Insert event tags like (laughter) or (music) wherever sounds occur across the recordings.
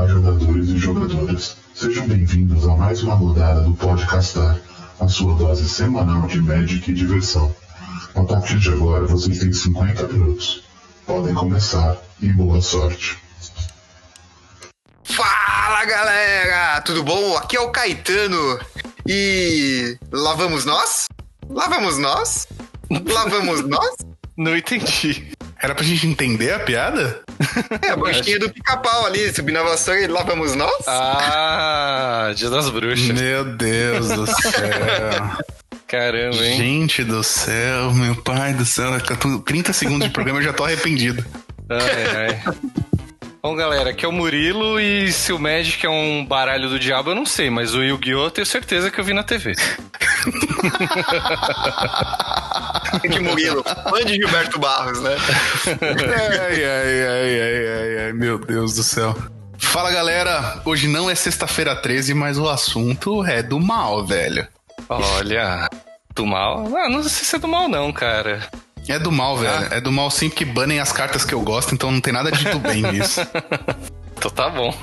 Olá, jogadores e jogadoras. Sejam bem-vindos a mais uma rodada do Podcastar, a sua dose semanal de Magic e diversão. A partir de agora, vocês têm 50 minutos. Podem começar e boa sorte. Fala galera, tudo bom? Aqui é o Caetano e lá vamos nós? Lá vamos nós? Lá vamos nós? (laughs) Não entendi. Era pra gente entender a piada? (laughs) É, a bruxinha do pica-pau ali, subindo a vassoura e lá vamos nós? Ah, Dia das Bruxas. Meu Deus do céu. Caramba, hein? Gente do céu, meu pai do céu. 30 segundos de programa eu já tô arrependido. Ai, ai. Bom, galera, aqui é o Murilo e se o Magic é um baralho do diabo, eu não sei, mas o Yu-Gi-Oh! eu tenho certeza que eu vi na TV. (laughs) de Murilo, fã de Gilberto Barros, né? ai, ai, ai, ai, ai, ai, meu Deus do céu. Fala galera, hoje não é sexta-feira 13, mas o assunto é do mal, velho. Olha, do mal? Ah, não sei se é do mal, não, cara. É do mal, velho. Ah. É do mal sim, porque banem as cartas que eu gosto, então não tem nada de do bem nisso. (laughs) então tá bom.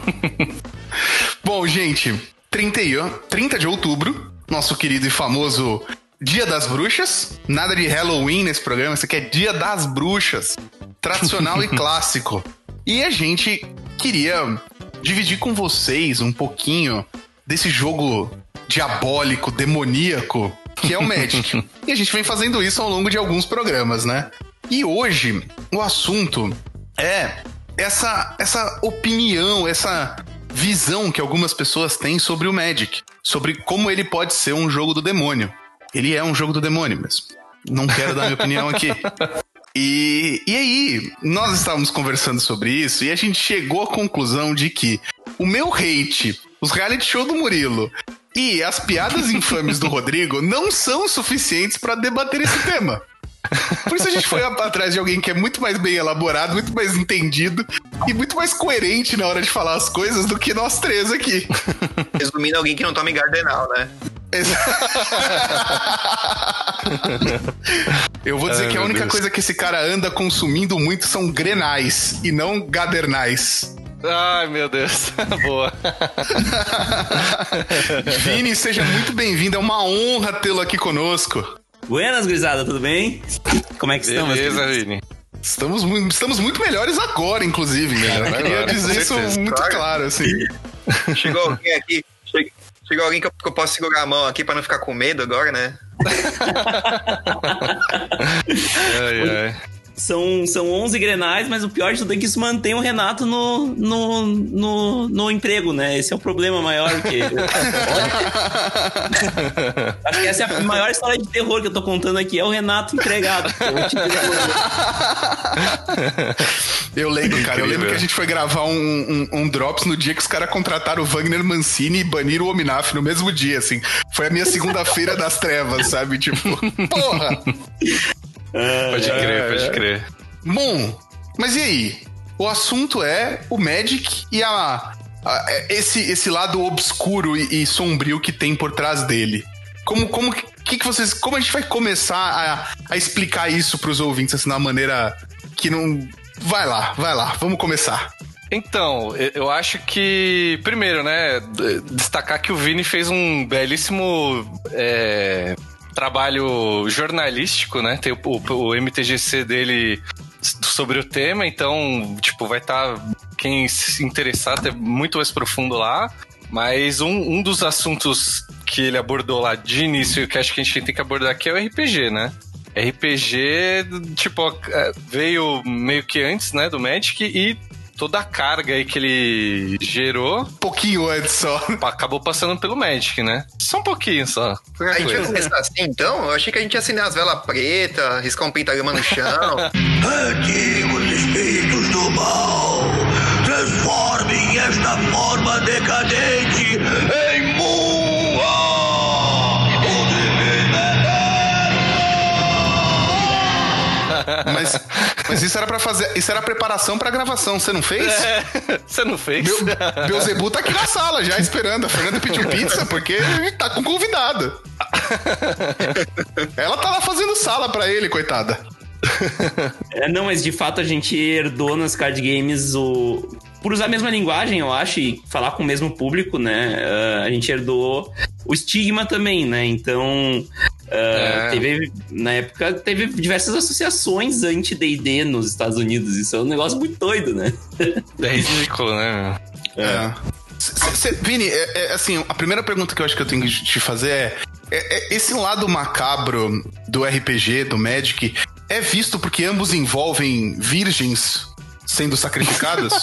bom, gente, 30, 30 de outubro, nosso querido e famoso Dia das Bruxas. Nada de Halloween nesse programa, isso aqui é Dia das Bruxas. Tradicional e (laughs) clássico. E a gente queria dividir com vocês um pouquinho desse jogo diabólico, demoníaco, que é o Magic. (laughs) e a gente vem fazendo isso ao longo de alguns programas, né? E hoje o assunto é essa essa opinião, essa visão que algumas pessoas têm sobre o Magic, sobre como ele pode ser um jogo do demônio. Ele é um jogo do demônio mesmo. Não quero dar minha opinião aqui. E, e aí, nós estávamos conversando sobre isso e a gente chegou à conclusão de que o meu hate, os reality show do Murilo e as piadas infames do Rodrigo não são suficientes para debater esse tema. Por isso a gente foi atrás de alguém que é muito mais bem elaborado, muito mais entendido e muito mais coerente na hora de falar as coisas do que nós três aqui. Resumindo, alguém que não tome Gardenal, né? (laughs) Eu vou dizer Ai, que a única Deus. coisa que esse cara anda consumindo muito são grenais e não gadernais. Ai, meu Deus. (laughs) Boa. (laughs) Vini, seja muito bem-vindo. É uma honra tê-lo aqui conosco. Buenas, gurizada, tudo bem? Como é que estamos? Beleza, Vini. Estamos, estamos muito melhores agora, inclusive, né? Eu queria dizer isso muito claro, claro assim. Chegou alguém aqui, chegou alguém que eu, que eu posso segurar a mão aqui pra não ficar com medo agora, né? (laughs) ai, ai. São, são 11 grenais, mas o pior de tudo é que isso mantém o Renato no, no, no, no emprego, né? Esse é o problema maior que. (laughs) Acho que essa é a maior história de terror que eu tô contando aqui, é o Renato empregado. (laughs) eu lembro, cara, eu lembro que a gente foi gravar um, um, um Drops no dia que os caras contrataram o Wagner Mancini e baniram o Ominaf no mesmo dia, assim. Foi a minha segunda-feira das trevas, sabe? Tipo, (laughs) porra! Pode crer, pode crer. Bom, mas e aí? O assunto é o Magic e a, a esse, esse lado obscuro e, e, sombrio que tem por trás dele. Como, como que, que vocês. Como a gente vai começar a, a explicar isso para os ouvintes assim, uma maneira que não. Vai lá, vai lá, vamos começar. Então, eu acho que, primeiro, né, destacar que o Vini fez um belíssimo é, trabalho jornalístico, né? Tem o, o, o MTGC dele sobre o tema, então, tipo, vai estar. Tá, quem se interessar, é muito mais profundo lá. Mas um, um dos assuntos que ele abordou lá de início, que acho que a gente tem que abordar aqui, é o RPG, né? RPG, tipo, é, veio meio que antes, né, do Magic e toda a carga aí que ele gerou. Pouquinho antes só. Acabou passando pelo Magic, né? Só um pouquinho só. A gente vai começar assim, então? Eu achei que a gente ia assinar as velas pretas, riscar um pentagrama no chão. (laughs) Antigos espíritos do mal, transformem esta forma decadente em (laughs) Mas, mas isso era para fazer. Isso era preparação pra gravação. Você não fez? É, (laughs) você não fez? Meu, (laughs) Beuzebu tá aqui na sala já esperando. A Fernanda pediu pizza porque tá com convidado. (laughs) Ela tá lá fazendo sala para ele, coitada. É, não, mas de fato a gente herdou nas card games o, por usar a mesma linguagem, eu acho, e falar com o mesmo público, né? Uh, a gente herdou o estigma também, né? Então, uh, é. teve, na época, teve diversas associações anti-DD nos Estados Unidos. Isso é um negócio muito doido, né? (laughs) É ridículo, né? É. é. Vini, é, é, assim, a primeira pergunta que eu acho que eu tenho que te fazer é, é, é esse lado macabro do RPG, do Magic, é visto porque ambos envolvem virgens sendo sacrificadas?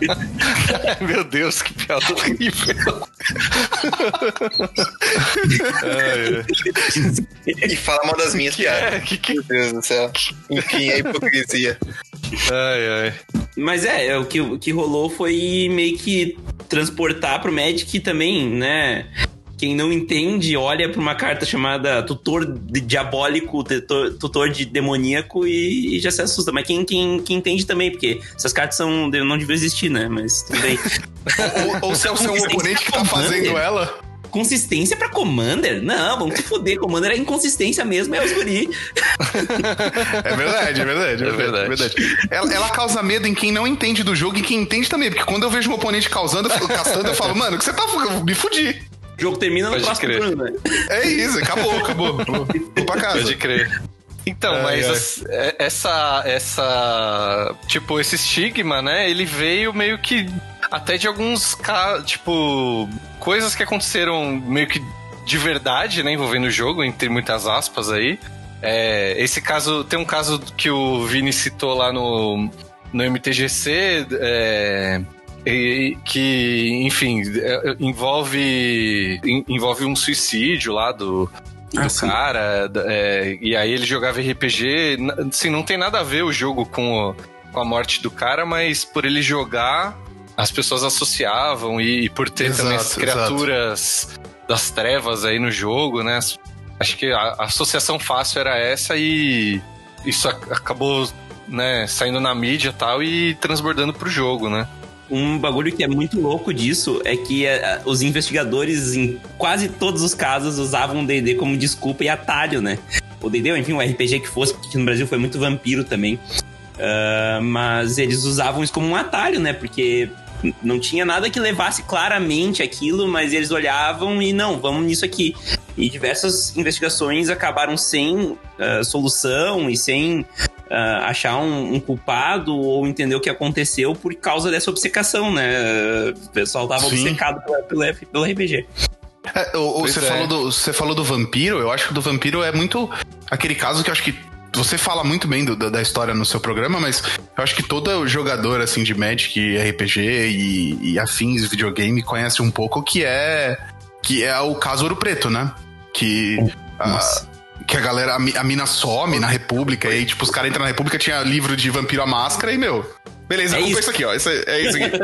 (laughs) Meu Deus, que piada horrível. E fala mal das minhas piadas. É, que, que... Meu Deus do céu. Enfim, é hipocrisia. Ai, ai. Mas é, é, o que, o que rolou foi meio que transportar pro Magic também, né? Quem não entende, olha para uma carta chamada Tutor de Diabólico, tutor, tutor de Demoníaco e, e, já se assusta. Mas quem, quem, quem entende também, porque essas cartas são, não deviam existir, né? Mas tudo bem. (laughs) ou, ou se é o seu oponente que tá fazendo ela consistência pra Commander? Não, vamos se foder. Commander é inconsistência mesmo, é os guri. é verdade, é verdade. É, é verdade. É verdade. Ela, ela, causa medo em quem não entende do jogo e quem entende também. Porque quando eu vejo um oponente causando, castando, eu falo, mano, o que você tá. Me fudi. O jogo termina no Pode próximo crer. turno, né? É isso, acabou, acabou. Vou pra casa. Pode crer. Então, ai, mas ai. É, essa, essa, tipo, esse estigma, né? Ele veio meio que até de alguns, tipo, coisas que aconteceram meio que de verdade, né? Envolvendo o jogo, entre muitas aspas aí. É, esse caso, tem um caso que o Vini citou lá no, no MTGC, é, e, que, enfim, é, envolve, envolve um suicídio lá do, do ah, cara. É, e aí ele jogava RPG. Assim, não tem nada a ver o jogo com, o, com a morte do cara, mas por ele jogar, as pessoas associavam. E, e por ter exato, também as criaturas exato. das trevas aí no jogo, né? Acho que a, a associação fácil era essa e isso acabou né, saindo na mídia e tal e transbordando pro jogo, né? Um bagulho que é muito louco disso é que uh, os investigadores, em quase todos os casos, usavam o D&D como desculpa e atalho, né? O D&D, enfim, o RPG que fosse, porque no Brasil foi muito vampiro também. Uh, mas eles usavam isso como um atalho, né? Porque não tinha nada que levasse claramente aquilo, mas eles olhavam e não, vamos nisso aqui. E diversas investigações acabaram sem uh, solução e sem uh, achar um, um, culpado ou entender o que aconteceu por causa dessa obcecação, né? O pessoal tava Sim. obcecado pelo, pelo RPG. É, você, é. falou do, você falou do vampiro, eu acho que do vampiro é muito aquele caso que eu acho que você fala muito bem do, da história no seu programa, mas eu acho que todo jogador assim de Magic, RPG e, e afins videogame conhece um pouco que é que é o caso Ouro Preto, né? Que Nossa que a galera, a, mina some na República, e aí, tipo, os caras entram na República, tinha livro de Vampiro à Máscara, e, meu, beleza, é isso. isso aqui, ó, isso, é isso aqui.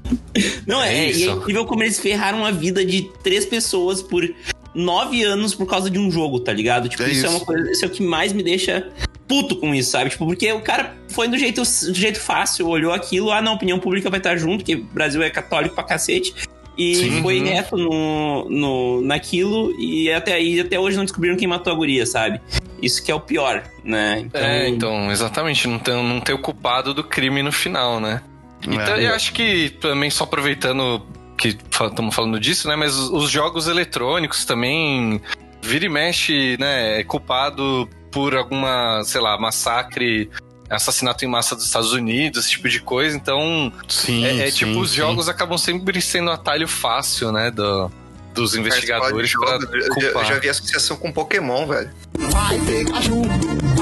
(laughs) Não, é, é, isso. é incrível como eles ferraram a vida de três pessoas por nove anos por causa de um jogo, tá ligado? Tipo, é isso, isso, é uma coisa, isso é o que mais me deixa puto com isso, sabe? Tipo, porque o cara foi do jeito, do jeito fácil, olhou aquilo, ah, não, a opinião pública vai estar junto, porque o Brasil é católico pra cacete. E Sim, foi uhum. reto no, no, naquilo, e até aí, até hoje não descobriram quem matou a guria, sabe? Isso que é o pior, né? Então... É, então, exatamente, não ter, não ter o culpado do crime no final, né? Então, é. eu acho que também, só aproveitando que estamos falando disso, né? Mas os jogos eletrônicos também vira e mexe, né? É culpado por alguma, sei lá, massacre assassinato em massa dos Estados Unidos, esse tipo de coisa. Então, sim, é, é sim, tipo, os sim. jogos acabam sempre sendo atalho fácil, né? Do, dos investigadores pra culpar. Eu já vi associação com Pokémon, velho. Vai Pikachu,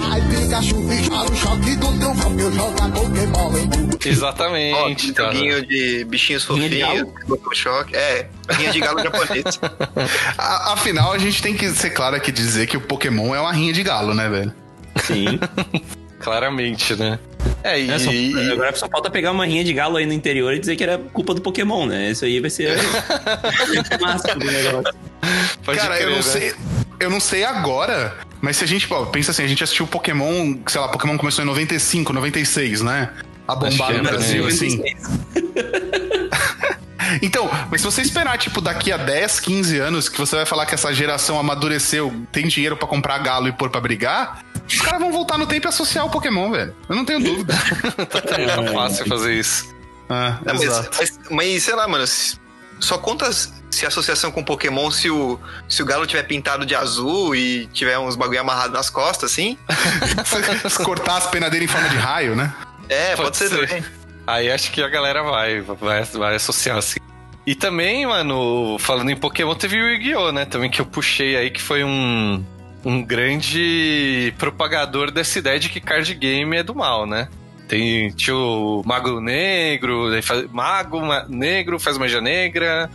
vai Pikachu, no choque do trovão, eu jogo Pokémon. Exatamente. Ó, tá. Joguinho de bichinhos fofinhos, choque. É, rinha de galo japonês. (laughs) Afinal, a gente tem que ser claro aqui dizer que o Pokémon é uma rinha de galo, né, velho? Sim. (laughs) Claramente, né? É, e... É, só, agora só falta pegar uma rinha de galo aí no interior e dizer que era culpa do Pokémon, né? Isso aí vai ser (laughs) máximo do negócio. Pode Cara, crer, eu não né? sei. Eu não sei agora, mas se a gente, pô, pensa assim, a gente assistiu Pokémon, sei lá, Pokémon começou em 95, 96, né? A bombar no é, Brasil, né? assim. (laughs) Então, mas se você esperar, tipo, daqui a 10, 15 anos, que você vai falar que essa geração amadureceu, tem dinheiro para comprar galo e pôr pra brigar, os caras vão voltar no tempo e associar o Pokémon, velho. Eu não tenho dúvida. tá, (laughs) fácil fazer isso. Ah, Não, mas, exato. mas, mas, sei lá, mano, só conta se a associação com Pokémon se o, se o galo tiver pintado de azul e tiver uns bagulho amarrado nas costas, assim. (laughs) Se cortar as penas dele em forma de raio, né? É, pode, Pode ser, ser. também. Aí acho que a galera vai, vai, vai associar assim. E também, mano, falando em Pokémon, teve o Yu-Gi-Oh!, né? Também que eu puxei aí, que foi um, um grande propagador dessa ideia de que card game é do mal, né? Tem, tinha o Mago Negro, faz- Mago Ma- Negro faz magia negra,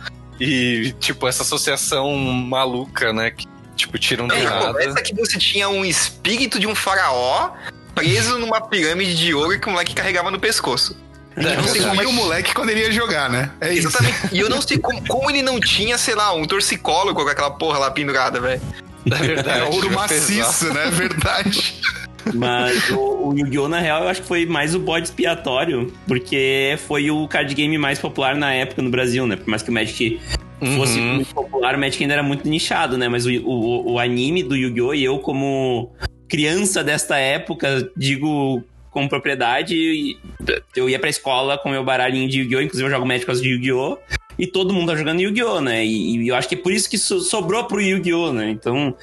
e, tipo, essa associação maluca, né? Que, tipo, tiram do É, nada. começa que você tinha um espírito de um faraó preso numa pirâmide de ouro que o moleque carregava no pescoço. Eu não sei como é E o que- moleque quando ele ia jogar, né? É isso. Exatamente. E eu não sei como, como ele não tinha, sei lá, um torcicólogo com aquela porra lá pendurada, velho. É verdade. É ouro pesar. maciço, né? Verdade. (laughs) Mas o, o Yu-Gi-Oh! na real eu acho que foi mais o bode expiatório, porque foi o card game mais popular na época no Brasil, né? Por mais que o Magic fosse Uhum. muito popular, o Magic ainda era muito nichado, né? Mas o, o, o anime do Yu-Gi-Oh! e eu, como criança desta época, digo com propriedade, eu ia pra escola com meu baralhinho de Yu-Gi-Oh! Inclusive eu jogo Magic por causa de Yu-Gi-Oh! E todo mundo tá jogando Yu-Gi-Oh! né? E, e eu acho que é por isso que so- sobrou pro Yu-Gi-Oh! né? Então.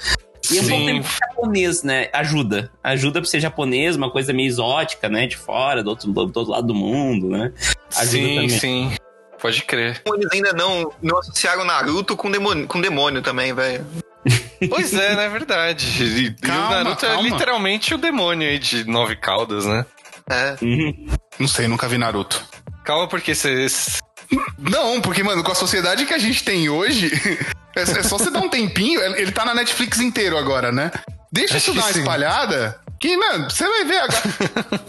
E é um pouco também japonês, né? Ajuda. Ajuda pra ser japonês, uma coisa meio exótica, né? De fora, do outro, do outro lado do mundo, né? Ajuda Sim, também. sim. Pode crer. Eles ainda não, não associaram Naruto com demônio, com demônio também, velho. (laughs) Pois é, né? É verdade. Calma, o Naruto calma. é literalmente o demônio aí de nove caudas, né? É. Uhum. Não sei, nunca vi Naruto. Calma, porque você. Não, porque, mano, com a sociedade que a gente tem hoje, é, é só você dar um tempinho. Ele tá na Netflix inteiro agora, né? Deixa Acho isso dar uma sim. espalhada, que, mano, você vai ver agora.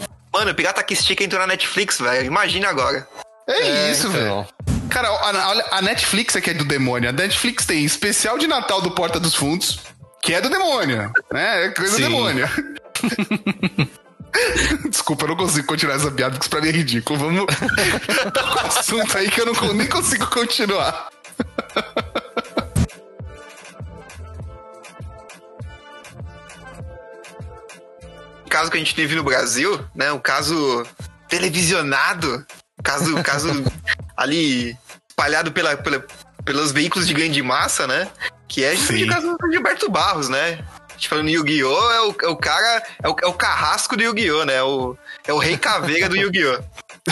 (laughs) Mano, Pirata que Stick entrou na Netflix, velho. Imagina agora. É, isso, então. velho. Cara, a, olha, a Netflix é que é do demônio. A Netflix tem especial de Natal do Porta dos Fundos, que é do demônio, né? É coisa Sim. do demônio. (laughs) Desculpa, eu não consigo continuar essa piada, porque isso pra mim é ridículo. Vamos (laughs) tocar o assunto aí que eu não, nem consigo continuar. Caso que a gente teve no Brasil, né? O caso televisionado, o caso, o caso (laughs) ali espalhado pela, pela- pelos veículos de grande massa, né? Que é justamente o caso do Gilberto Barros, né? A gente falando Yu-Gi-Oh! É o, é o cara, é o, é o carrasco do Yu-Gi-Oh! né? É o, é o rei caveira do Yu-Gi-Oh!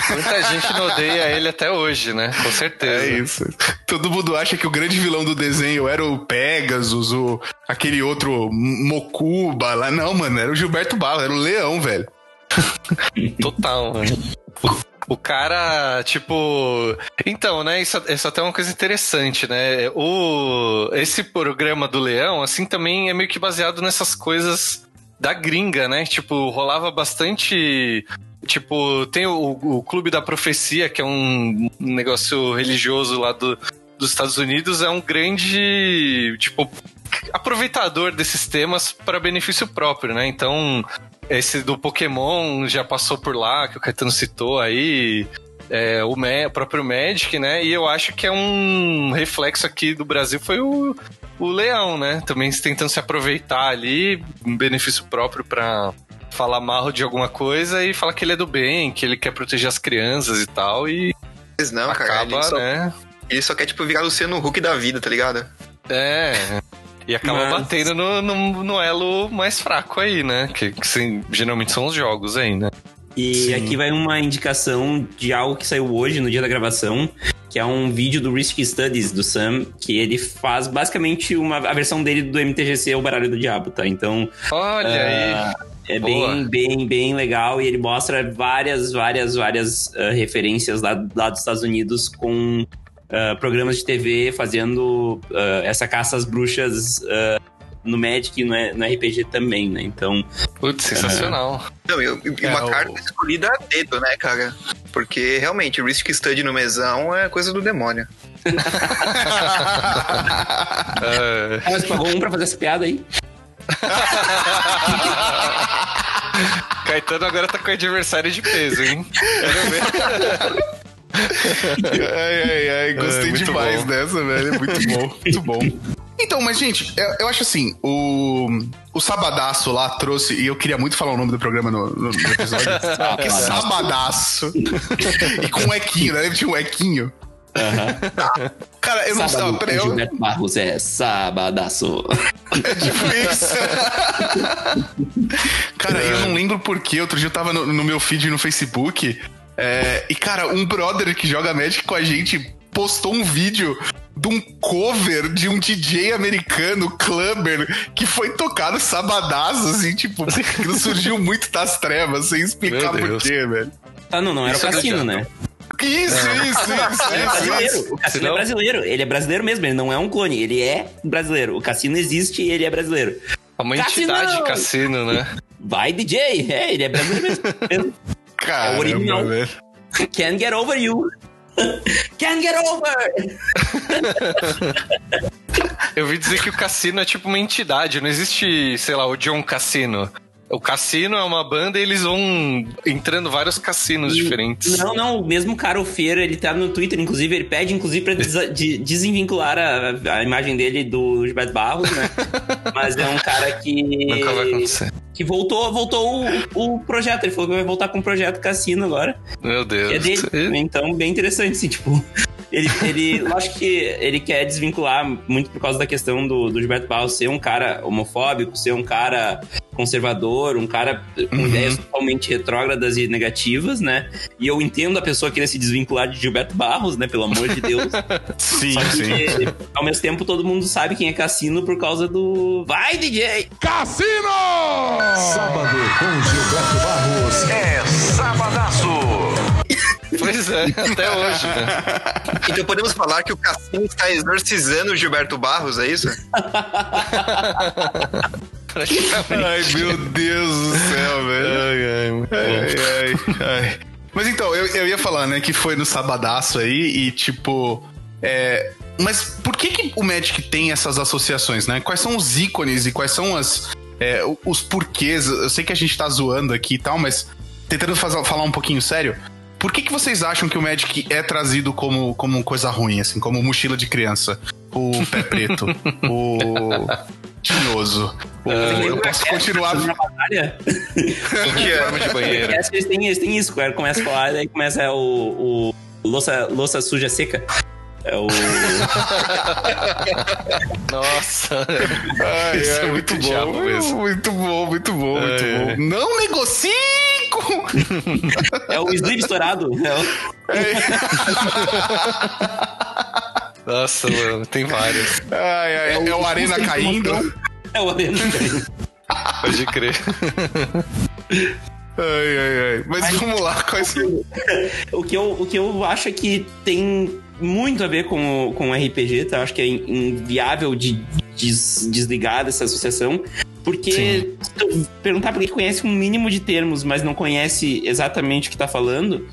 Muita gente não odeia ele até hoje, né? Com certeza. É isso. Todo mundo acha que o grande vilão do desenho era o Pegasus, o, aquele outro Mokuba lá. Não, mano, era o Gilberto Barros, era o leão, velho. (laughs) Total, mano. O, o cara, tipo. Então, né? Isso, isso até é uma coisa interessante, né? O, esse programa do Leão, assim, também é meio que baseado nessas coisas da gringa, né? Tipo, rolava bastante. Tipo, tem o, o Clube da Profecia, que é um negócio religioso lá do, dos Estados Unidos, é um grande. Tipo, aproveitador desses temas para benefício próprio, né? Então, esse do Pokémon já passou por lá, que o Caetano citou aí. é, o, o próprio Magic, né? E eu acho que é um reflexo aqui do Brasil foi o, o Leão, né? Também tentando se aproveitar ali, um benefício próprio para falar mal de alguma coisa e falar que ele é do bem, que ele quer proteger as crianças e tal, e Mas não, cara. acaba, Ele só, né? ele só quer, tipo, virar Luciano Huck da vida, tá ligado? É. E acaba Mas- batendo no, no, no elo mais fraco aí, né? Que, que sim, geralmente são os jogos aí, né? E Sim. aqui vai uma indicação de algo que saiu hoje, no dia da gravação, que é um vídeo do Risk Studies, do Sam, que ele faz basicamente uma, a versão dele do MTGC, o Baralho do Diabo, tá? Então, Olha aí. É Boa. bem, bem, bem legal e ele mostra várias, várias, várias ah, referências lá, lá dos Estados Unidos com ah, programas de TV fazendo ah, essa caça às bruxas no Magic e no, no RPG também, né? Então, Putz, sensacional. Não, e, e É, uma o- carta escolhida a dedo, né, cara? Porque realmente, o Risk Study no mesão é coisa do demônio. (laughs) É, ah, mas pagou um pra fazer essa piada aí? (laughs) Caetano agora tá com adversário de peso, hein? Quero ver. ai, ai, ai, gostei É, demais bom. dessa, velho. Muito bom, muito bom. Então, mas, gente, eu, eu acho assim, o, o Sabadaço lá trouxe, e eu queria muito falar o nome do programa no, no- no episódio. (laughs) que Sabadaço. (laughs) e com um equinho, né? Tinha um equinho. Cara, eu não sei. Sábado Peraí, eu, Gilberto Barros é sabadaço. É tipo isso. cara, eu não lembro porquê. Outro dia eu tava no, no meu feed no Facebook. é, e, cara, um brother que joga Magic com a gente postou um vídeo de um cover de um DJ americano, Clubber, que foi tocado sabadaço, assim, tipo, (laughs) que surgiu muito das trevas, sem explicar porquê, velho. Ah, não, não era o é cassino, né? Isso, isso, Ele é isso, isso, brasileiro. isso. O Cassino Senão- é brasileiro. Ele é brasileiro mesmo. Ele não é um clone. Ele é brasileiro. O Cassino existe e ele é brasileiro. É uma Cassino! entidade de cassino, né? Vai, DJ. É, ele é brasileiro mesmo. Caramba, É original. velho. Can't get over you. Can't get over. Eu ouvi dizer que o cassino é tipo uma entidade, não existe, sei lá, o John Cassino. O cassino é uma banda e eles vão entrando vários cassinos diferentes. Não, não, o mesmo cara, o Feira, ele tá no Twitter, inclusive, ele pede, inclusive, pra de- desenvincular a, a imagem dele do Gilberto Barros, né? (laughs) Mas é um cara que. Nunca vai acontecer. Que voltou, voltou o, o projeto. Ele falou que vai voltar com o projeto Cassino agora. Meu que é Deus. dele. Então, bem interessante, assim, tipo. Ele, ele, eu acho que ele quer desvincular muito por causa da questão do, do Gilberto Barros ser um cara homofóbico, ser um cara conservador, um cara com Uhum. ideias totalmente retrógradas e negativas, né? E eu entendo a pessoa querer se desvincular de Gilberto Barros, né? Pelo amor de Deus. Sim, (laughs) Só sim. que, ao mesmo tempo, todo mundo sabe quem é Cassino por causa do. Vai, DJ! Sábado com Gilberto Barros é sabadaço. Pois é, até hoje, né? Então podemos falar que o Cassino está exorcizando o Gilberto Barros, é isso? (laughs) Praticamente. Ai, meu Deus do céu, velho. Ai, ai, ai. Mas então, eu, eu ia falar, né, que foi no sabadaço aí e tipo. É, mas por que, que o Magic tem essas associações, né? Quais são os ícones e quais são as, é, os porquês? Eu sei que a gente tá zoando aqui e tal, mas tentando fazer- falar um pouquinho sério. Por que, que vocês acham que o Magic é trazido como, como coisa ruim, assim, como mochila de criança? O pé preto, o tinhoso. o- eu posso continuar. Na batalha, Que é, de banheiro. eles, têm, eles têm isso, cara. Começa a falar, daí começa o. o louça, louça suja seca. É o. (laughs) Nossa. Ai, Isso ai, é muito. Muito bom, muito bom, muito É. bom. Não negocie com. É o sleeve estourado. É o- Nossa, mano, tem várias. Ai, ai, é, o Arena Sem caindo. promoção. É o Arena. (laughs) Pode crer. Ai, ai, ai. Mas vamos lá, quais. o, que eu, o que eu acho é que tem muito a ver com o, com o RPG, tá? Eu acho que é in- inviável de des- desligar dessa associação. Porque Sim. se tu perguntar pra quem conhece um mínimo de termos, mas não conhece exatamente o que tá falando,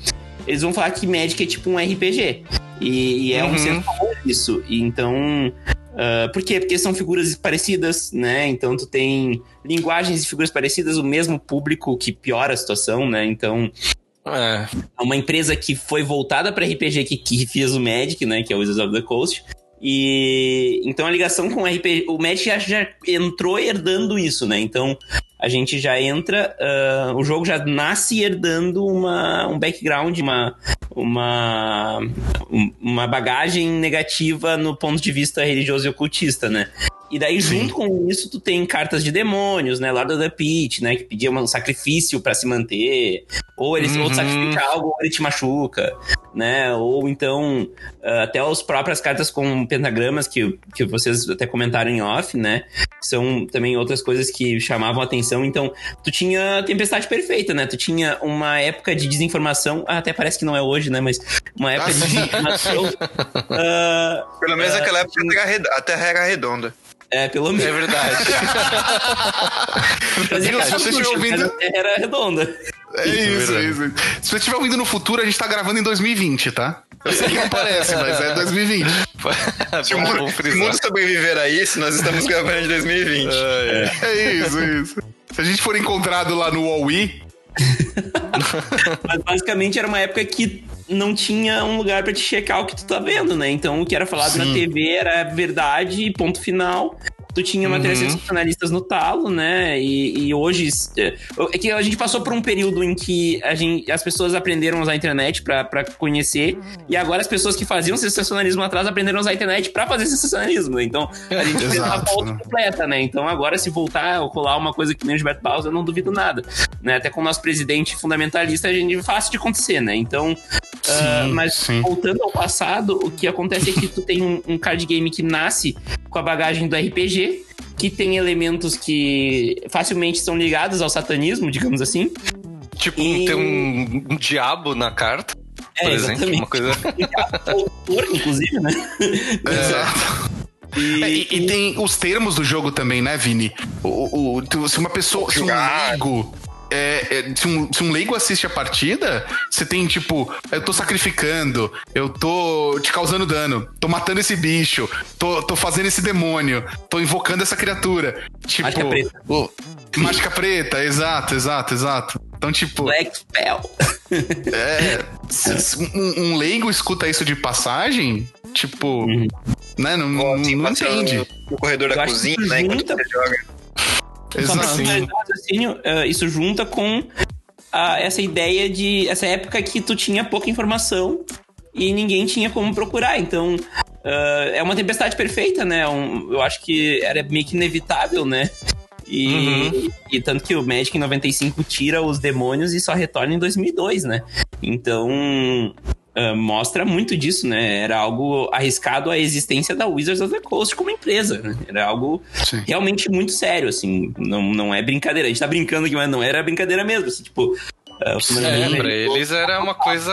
eles vão falar que Magic é tipo um RPG. E, e é um Uhum. senso comum isso. E então. ah, por quê? Porque são figuras parecidas, né? Então tu tem linguagens e figuras parecidas, o mesmo público que piora a situação, né? Então É, é uma empresa que foi voltada para RPG que, que fez o Magic, né, que é o Wizards of the Coast. E então a ligação com o RPG, o Magic já, já entrou herdando isso, né? Então a gente já entra, ah, o jogo já nasce herdando uma, um background, uma, uma, um- uma bagagem negativa no ponto de vista religioso e ocultista, né? E daí, junto com isso, tu tem cartas de demônios, né? Lord of the Pit, né? Que pedia um sacrifício pra se manter. Ou ele ou Uhum. sacrifica algo, ou ele te machuca, né? Ou então, ah, até as próprias cartas com pentagramas, que, que vocês até comentaram em off, né? São também outras coisas que chamavam a atenção. Então, tu tinha Tempestade Perfeita, né? Tu tinha uma época de desinformação, ah, até parece que não é hoje, né? Mas uma época de desinformação. (laughs) ah, Pelo menos É, naquela época a terra, red- a terra era redonda. É, pelo menos. é verdade. (laughs) Fazia Viu? Se você estiver ouvindo- era redonda. É isso, é isso. Se você estiver ouvindo no futuro, a gente tá gravando em 2020, tá? Eu sei que não parece, (laughs) mas é 2020. Se o mundo, se o mundo sobreviver a isso, nós estamos gravando em 2020. É isso, é isso. Se a gente for encontrado lá no Huawei, (laughs) Mas basicamente era uma época que não tinha um lugar pra te checar o que tu tá vendo, né? Então o que era falado Sim. na TV era verdade e ponto final. Tu tinha matérias Uhum. sensacionalistas no talo, né? E, e hoje. É é que a gente passou por um período em que a gente, as pessoas aprenderam a usar a internet pra, pra conhecer, e agora as pessoas que faziam sensacionalismo atrás aprenderam a usar a internet pra fazer sensacionalismo. Então a gente (laughs) fez uma volta né? completa, né? Então agora, se voltar a rolar uma coisa que nem o Gilberto Barros, eu não duvido nada. Né? Até com o nosso presidente fundamentalista, a gente é fácil de acontecer, né? Então. Ah, Sim, mas sim. voltando ao passado, o que acontece é que tu tem um, um card game que nasce com a bagagem do RPG, que tem elementos que facilmente são ligados ao satanismo, digamos assim. Tipo, E- tem um, um diabo na carta, É, por exemplo. exatamente. Uma coisa. (laughs) Autor, inclusive, né? Exato. E, É, e, e tem os termos do jogo também, né, Vini? O, o- o- se uma pessoa, se um Jogar. É, é, se, um, se um leigo assiste a partida, você tem tipo, eu tô sacrificando, eu tô te causando dano, tô matando esse bicho, tô, tô fazendo esse demônio, tô invocando essa criatura. Tipo, Mágica preta. o- mágica preta, exato, exato, exato. Então, tipo, Black Spell. (laughs) é, se- se um, um leigo escuta isso de passagem, tipo, né, não, não, Assim, não entende. No corredor da cozinha, né? Enquanto você joga. Raciocínio, eh, isso junta com a- essa ideia de. essa época que tu tinha pouca informação e ninguém tinha como procurar. Então, eh, é uma tempestade perfeita, né? Um- eu acho que era meio que inevitável, né? E, Uhum. e tanto que o Magic em 95 tira os demônios e só retorna em 2002, né? Então. Eh, mostra muito disso, né? Era algo arriscado a existência da Wizards of the Coast como empresa, né? Era algo Sim. realmente muito sério, assim. Não, não é brincadeira. A gente tá brincando aqui, mas não era brincadeira mesmo. Assim, tipo. é, o primeiro É, pra eles era uma coisa.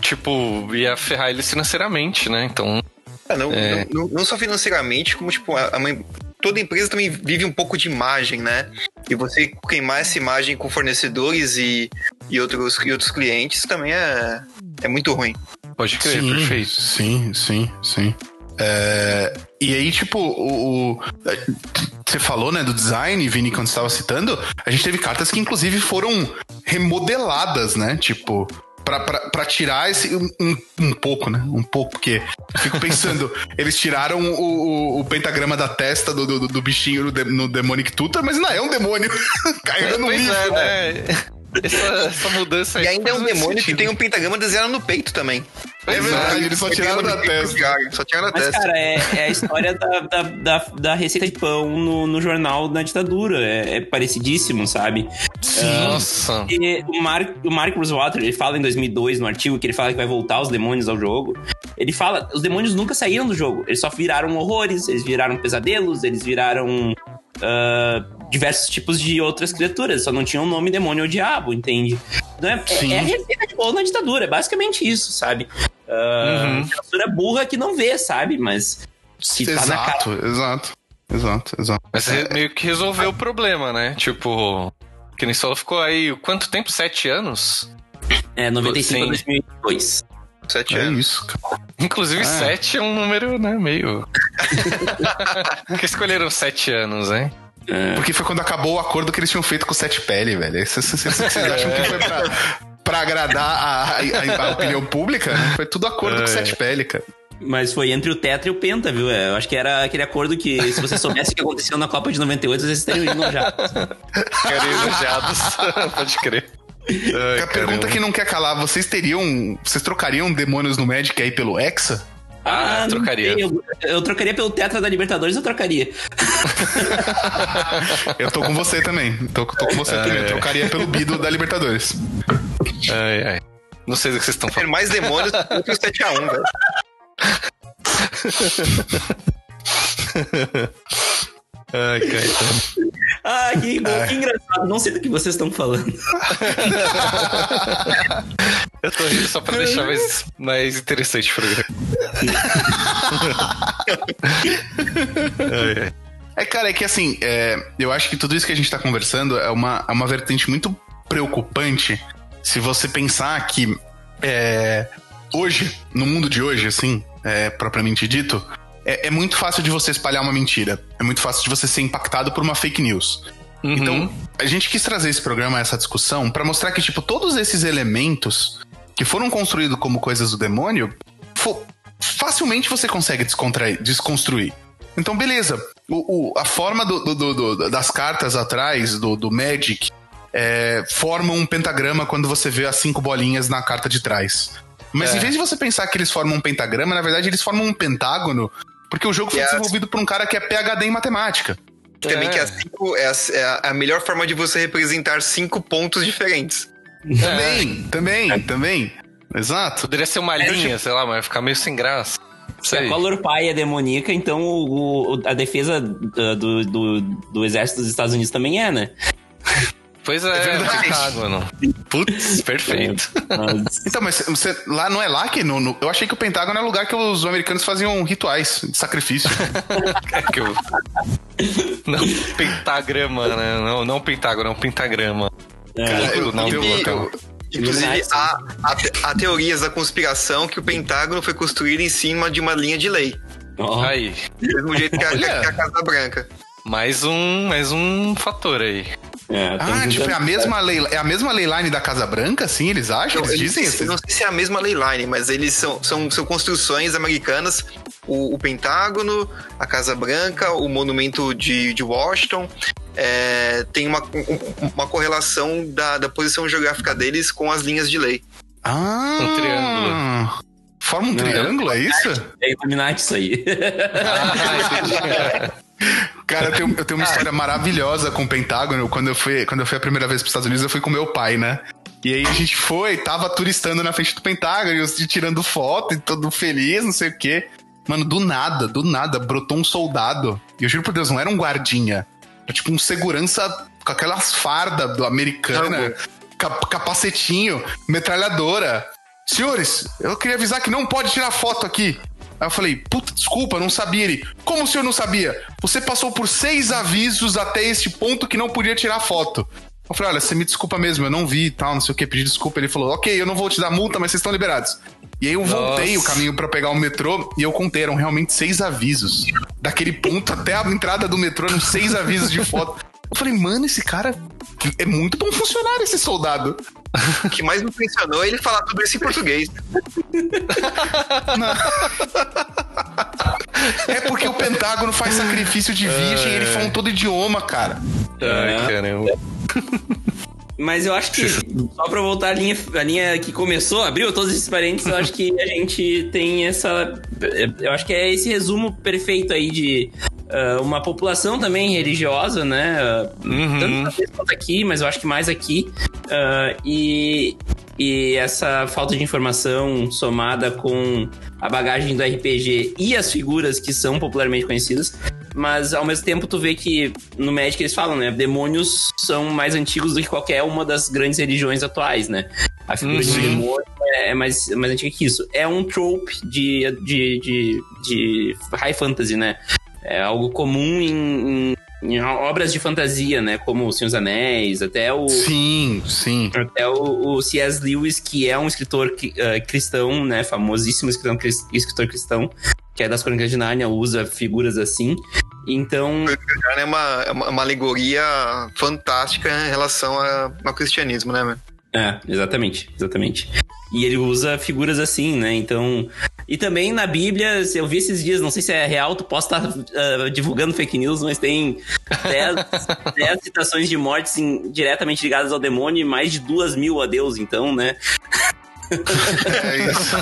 Tipo, ia ferrar eles financeiramente, né? Então. Ah, não, É. não, não- não só financeiramente, como tipo, a, a mãe- toda empresa também vive um pouco de imagem, né? E você queimar essa imagem com fornecedores e, e, outros, e outros clientes também é, é muito ruim. Pode crer, sim, perfeito. Sim, sim, sim. É, e aí, tipo, o, o- Você falou, né, do design, Vini, quando você estava citando, a gente teve cartas que, inclusive, foram remodeladas, né? Tipo. Pra tirar esse. Um, um- pouco, né? Um pouco, porque eu fico pensando, (laughs) eles tiraram o, o, o pentagrama da testa do, do, do bichinho no, de- no Demonic Tutor, mas não é um demônio (laughs) um Pois livro. é, né? Essa, essa mudança aí. E ainda é um demônio que sentido. tem um pentagrama desenhado no peito também. É verdade, eles só tiraram da testa. Só tiraram da Mas, testa. cara, é, é a história da, da, da, da receita de pão no, no jornal da ditadura. É, é parecidíssimo, sabe? Nossa. E o Mark, o Mark Rosewater, ele fala em 2002, no artigo, que ele fala que vai voltar os demônios ao jogo. Ele fala, os demônios nunca saíram do jogo. Eles só viraram horrores, eles viraram pesadelos, eles viraram ah, diversos tipos de outras criaturas. Só não tinham nome demônio ou diabo, entende? Não é, é, Sim. é a receita de bolo na ditadura, é basicamente isso, sabe? Ah, Uhum. Criatura burra que não vê, sabe? Mas se tá na cara. Exato, exato. Exato, exato. Mas você meio que resolveu o problema, né? Tipo, que nem só ficou aí quanto tempo? Sete anos? É, 95 a Sim. 2002. Sete É anos. isso, cara. Inclusive, Ah. sete é um número, né? Meio. (laughs) (laughs) Por que escolheram sete anos, hein? Porque foi quando acabou o acordo que eles tinham feito com o Sete Pele, velho. Vocês vocês- vocês acham que foi pra, pra agradar a, a- a opinião pública? Foi tudo acordo com o Sete Pele, cara. Mas foi entre o Tetra e o Penta, viu? É, Eu acho que era aquele acordo que, se você soubesse o que aconteceu na Copa de 98, vocês teriam ido já. Ficaram elogiados. (laughs) Pode crer. Ai, a pergunta caramba. que não quer calar, vocês teriam. Vocês trocariam demônios no Magic aí pelo Hexa? Ah, não trocaria. Eu, eu trocaria pelo Tetra da Libertadores, eu trocaria. (laughs) Eu tô com você também. Tô, tô com você também. Eu trocaria pelo Bido da Libertadores. Ai, ai. Não sei do que vocês estão falando. mais demônios do que o 7x1, velho. (laughs) Ai, Caetano. Ah, que, bom, que engraçado. Não sei do que vocês estão falando. (laughs) Eu tô rindo só pra deixar mais, mais interessante o programa. ai, ai. É, cara, é que assim, é, eu acho que tudo isso que a gente tá conversando é uma, é uma vertente muito preocupante se você pensar que é, hoje, no mundo de hoje, assim, é, propriamente dito, é, é muito fácil de você espalhar uma mentira. É muito fácil de você ser impactado por uma fake news. Uhum. Então, a gente quis trazer esse programa, essa discussão, pra mostrar que, tipo, todos esses elementos que foram construídos como coisas do demônio, facilmente você consegue desconstruir. Então, beleza. O, o- a forma do- do- do- do- das cartas atrás do, do Magic é, forma um pentagrama quando você vê as cinco bolinhas na carta de trás. Mas É. em vez de você pensar que eles formam um pentagrama, na verdade eles formam um pentágono, porque o jogo foi desenvolvido por um cara que é PhD em matemática. Também É. que é, cinco, é, a, é a- a melhor forma de você representar cinco pontos diferentes. Também, também, também. Exato. Poderia ser uma linha, sei lá, mas vai ficar meio sem graça. Se a Sei. Color Pie é demoníaca, então o, o- a defesa uh, do, do, do exército dos Estados Unidos também é, né? Pois é, verdade. Pentágono. Putz, (laughs) perfeito. Então, mas você, lá não é lá que no, no- eu achei que o Pentágono é lugar que os americanos faziam rituais de sacrifício. (laughs) É que eu... Não, pentagrama, né? Não, não pentágono, é um pentagrama. é, eu- não, eu- E, então, inclusive, há, há, há teorias da conspiração que o Pentágono foi construído em cima de uma linha de lei. ó, Aí, Do mesmo jeito que a, que a Casa Branca. mais um, mais um fator aí. é, Ah, tipo, é a mesma lei, é a mesma leyline da Casa Branca, assim, eles acham? Eles Eu dizem não sei- isso? não sei se é a mesma leyline, mas eles são, são, são construções americanas. O, o Pentágono, a Casa Branca, o Monumento de, de Washington. É, tem uma, um- uma correlação da, da posição geográfica deles com as linhas de lei. Ah, Um triângulo. Forma um triângulo, é isso? É Illuminati isso aí. Cara, eu tenho, eu tenho uma história maravilhosa com o Pentágono. Quando eu, fui, quando eu fui a primeira vez para os Estados Unidos, eu fui com meu pai, né? E aí a gente foi, tava turistando na frente do Pentágono, e eu tirando foto e todo feliz, não sei o quê. Mano, do nada, do nada, brotou um soldado. E eu juro por Deus, não era um guardinha. Era tipo um segurança com aquelas fardas do americana, cap- capacetinho, metralhadora. Senhores, eu queria avisar que não pode tirar foto aqui. Aí eu falei, puta, desculpa, não sabia ele. Como o senhor não sabia? Você passou por seis avisos até este ponto que não podia tirar foto. Eu falei, olha, você me desculpa mesmo, eu não vi e tal, não sei o que, pedi desculpa. Ele falou, ok, eu não vou te dar multa, mas vocês estão liberados. E aí eu voltei Nossa. o caminho pra pegar o metrô e eu contei, eram realmente seis avisos. Daquele ponto até a entrada do metrô, eram seis avisos de foto. Eu falei, mano, esse cara é muito bom funcionário, esse soldado. O que mais me impressionou é ele falar tudo isso em português. (laughs) É porque o Pentágono faz sacrifício de virgem, ele fala todo idioma, cara. Ai, caramba. Mas eu acho que, só pra voltar à linha, à linha que começou, abriu todos esses parênteses, eu acho que a (laughs) gente tem essa. Eu acho que é esse resumo perfeito aí de ah, uma população também religiosa, né? Ah, Uhum. Tanto quanto aqui, mas eu acho que mais aqui. Ah, e, e essa falta de informação somada com a bagagem do RPG e as figuras que são popularmente conhecidas. Mas ao mesmo tempo tu vê que no Magic eles falam, né? Demônios são mais antigos do que qualquer uma das grandes religiões atuais, né? A figura de Uhum. demônio é mais, é mais antiga que isso. É um trope de, de, de, de high fantasy, né? É algo comum em, em- em obras de fantasia, né? Como O Senhor dos Anéis, até o, Sim, sim. até o, o C.S. Lewis, que é um escritor cri- eh, cristão, né? Famosíssimo escritor, escritor cristão, que é das Crônicas de Nárnia, usa figuras assim. Então, É uma, é uma uma alegoria fantástica em relação a- ao cristianismo, né, mano? É, exatamente, exatamente. E ele usa figuras assim, né? Então. E também na Bíblia, eu vi esses dias, não sei se é real, tu posso estar ah, divulgando fake news, mas tem 10 (laughs) citações de mortes em- diretamente ligadas ao demônio e mais de duas mil a Deus, então, né? É isso.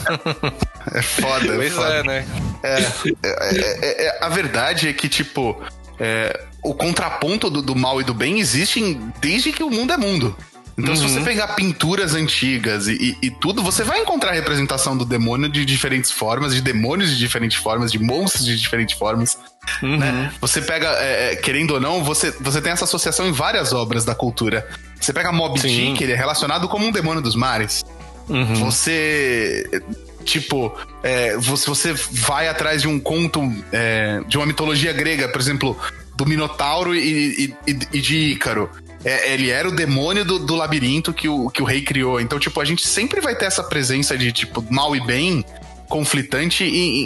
É foda, é foda. é, né? É, é, é, a verdade é que, tipo, é, o contraponto do, do mal e do bem existe em- desde que o mundo é mundo. Então, se você pegar pinturas antigas e, e- e tudo, você vai encontrar representação do demônio de diferentes formas, de demônios de diferentes formas, de monstros de diferentes formas. né? Você pega, é, é, querendo ou não, você, você tem essa associação em várias obras da cultura. Você pega Sim. Dick, ele é relacionado como um demônio dos mares. Uhum. Você. Tipo, é, você, você vai atrás de um conto, é, de uma mitologia grega, por exemplo, do Minotauro e, e- e- e de Ícaro. É, ele era o demônio do, do labirinto que o, que o rei criou. Então, tipo, a gente sempre vai ter essa presença de, tipo, mal e bem conflitante em-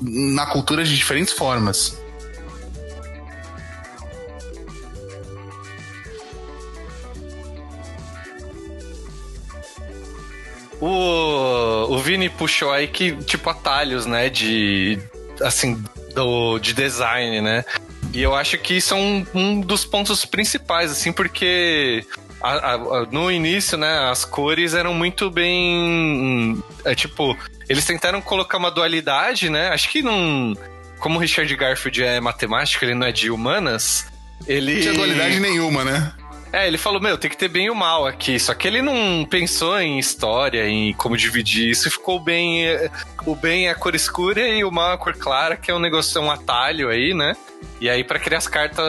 em- na cultura de diferentes formas. O, o Vini puxou aí que, tipo, atalhos, né? De. Assim, do, de design, né? E eu acho que isso é um, um dos pontos principais, assim, porque a- a- no início, né, as cores eram muito bem. É tipo, eles tentaram colocar uma dualidade, né? Acho que não. Como o Richard Garfield é matemático, ele não é de humanas. Ele. Não tinha dualidade nenhuma, né? É, ele falou, meu, tem que ter bem e o mal aqui. Só que ele não pensou em história, em como dividir isso, ficou bem. eh, O bem é a cor escura e o mal é a cor clara, que é um negócio, é um atalho aí, né? E aí, pra criar as cartas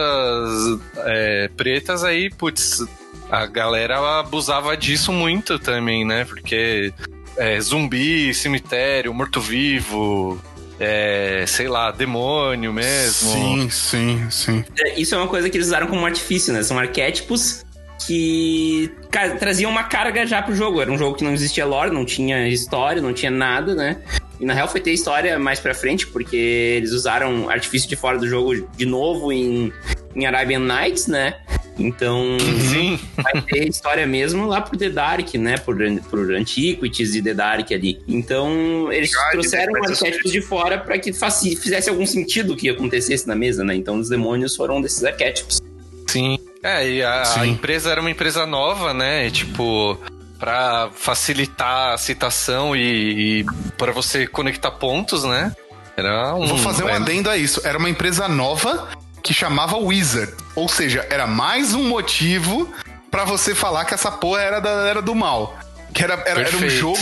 é, pretas, aí, putz, a galera abusava disso muito também, né? Porque é, zumbi, cemitério, morto-vivo, é, sei lá, demônio mesmo. Sim, sim, sim. É, Isso é uma coisa que eles usaram como artifício, né? São arquétipos que traziam uma carga já pro jogo. Era um jogo que não existia lore, não tinha história, não tinha nada, né? E na real foi ter história mais pra frente, porque eles usaram artifício de fora do jogo de novo em, em Arabian Nights, né? Então Sim. vai ter história mesmo lá pro The Dark, né? Por, por Antiquities e The Dark ali. Então, eles Verdade, trouxeram mas arquétipos de fora pra que fizesse algum sentido o que acontecesse na mesa, né? Então, os demônios foram desses arquétipos. Sim. É, e a, a Sim. empresa era uma empresa nova, né? E, tipo, pra facilitar a citação e, e para você conectar pontos, né? Era um. Vou fazer um é, adendo a isso. Era uma empresa nova que chamava Wizard. Ou seja, era mais um motivo pra você falar que essa porra era, da, era do mal. Que era, era, era um jogo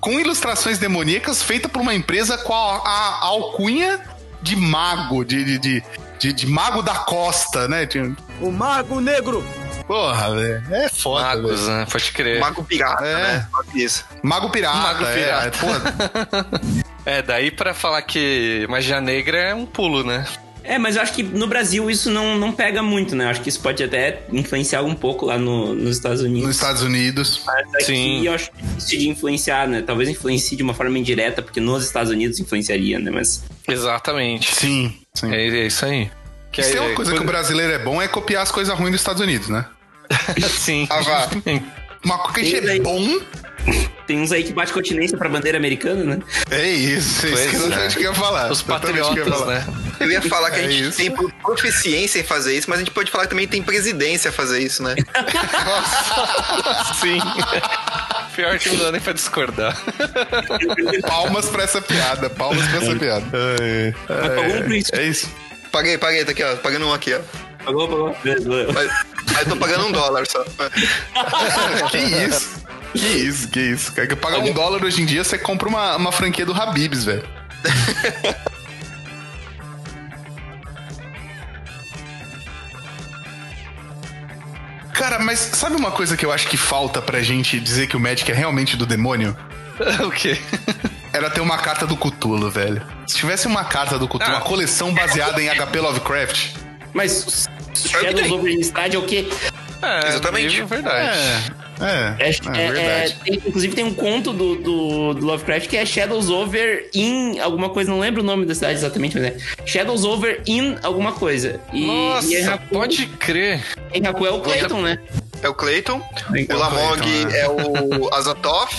com ilustrações demoníacas feita por uma empresa com a, a- a alcunha de mago, de, de, de, de- de mago da costa, né? Tinha- O Mago Negro. Porra, velho. É foda, Magos, né? Pode crer. Mago pirata, É. né? Isso. Mago pirata. Mago é, pirata. porra, (laughs) É, daí pra falar que magia negra é um pulo, né? É, mas eu acho que no Brasil isso não, não pega muito, né? Eu acho que isso pode até influenciar um pouco lá no- nos Estados Unidos. nos Estados Unidos. Mas aqui Sim. eu acho difícil de influenciar, né? Talvez influencie de uma forma indireta, porque nos Estados Unidos influenciaria, né? Mas Exatamente. Sim, sim. É, é isso aí. Que Se tem é- uma coisa que o quando- brasileiro é bom é copiar as coisas ruins dos Estados Unidos, né? (laughs) Sim. Ah, vá. Uma coisa que a gente é bom tem uns aí que bate continência pra bandeira americana, né? É isso, é isso Pois que é. exatamente que eu ia falar. Os eu patriotas, falar. né? Eu ia falar que a É gente isso. tem proficiência em fazer isso, mas a gente pode falar que também tem presidência a fazer isso, né? (laughs) (laughs) Sim. Pior que não dá nem pra discordar. (laughs) Palmas pra essa piada, palmas pra essa piada. É, um Cristo. é isso. Paguei, paguei, tá aqui, ó. Pagando um aqui, ó. Pagou, pagou. Mas, mas tô pagando um dólar só. (laughs) Que isso? Que isso, que isso. Cara, que pagar um dólar hoje em dia, você compra uma, uma franquia do Habibs, velho. (laughs) Cara, mas sabe uma coisa que eu acho que falta pra gente dizer que o Magic é realmente do demônio? (laughs) o quê? Era ter uma carta do Cthulhu, velho. Se tivesse uma carta do Cthulhu, Ah. uma coleção baseada em HP Lovecraft. Mas Shadows over Innistrad é o quê? É, Exatamente. É verdade. É, é, É, é, é- verdade. é- tem- inclusive tem um conto do, do, do Lovecraft que é Shadows Over in alguma coisa, não lembro o nome da cidade exatamente, mas é Shadows Over in alguma coisa. E, Nossa, e Enraku, pode crer. Enraku é o Clayton, né? É o Clayton, o Lamog né? é o (laughs) Azatoth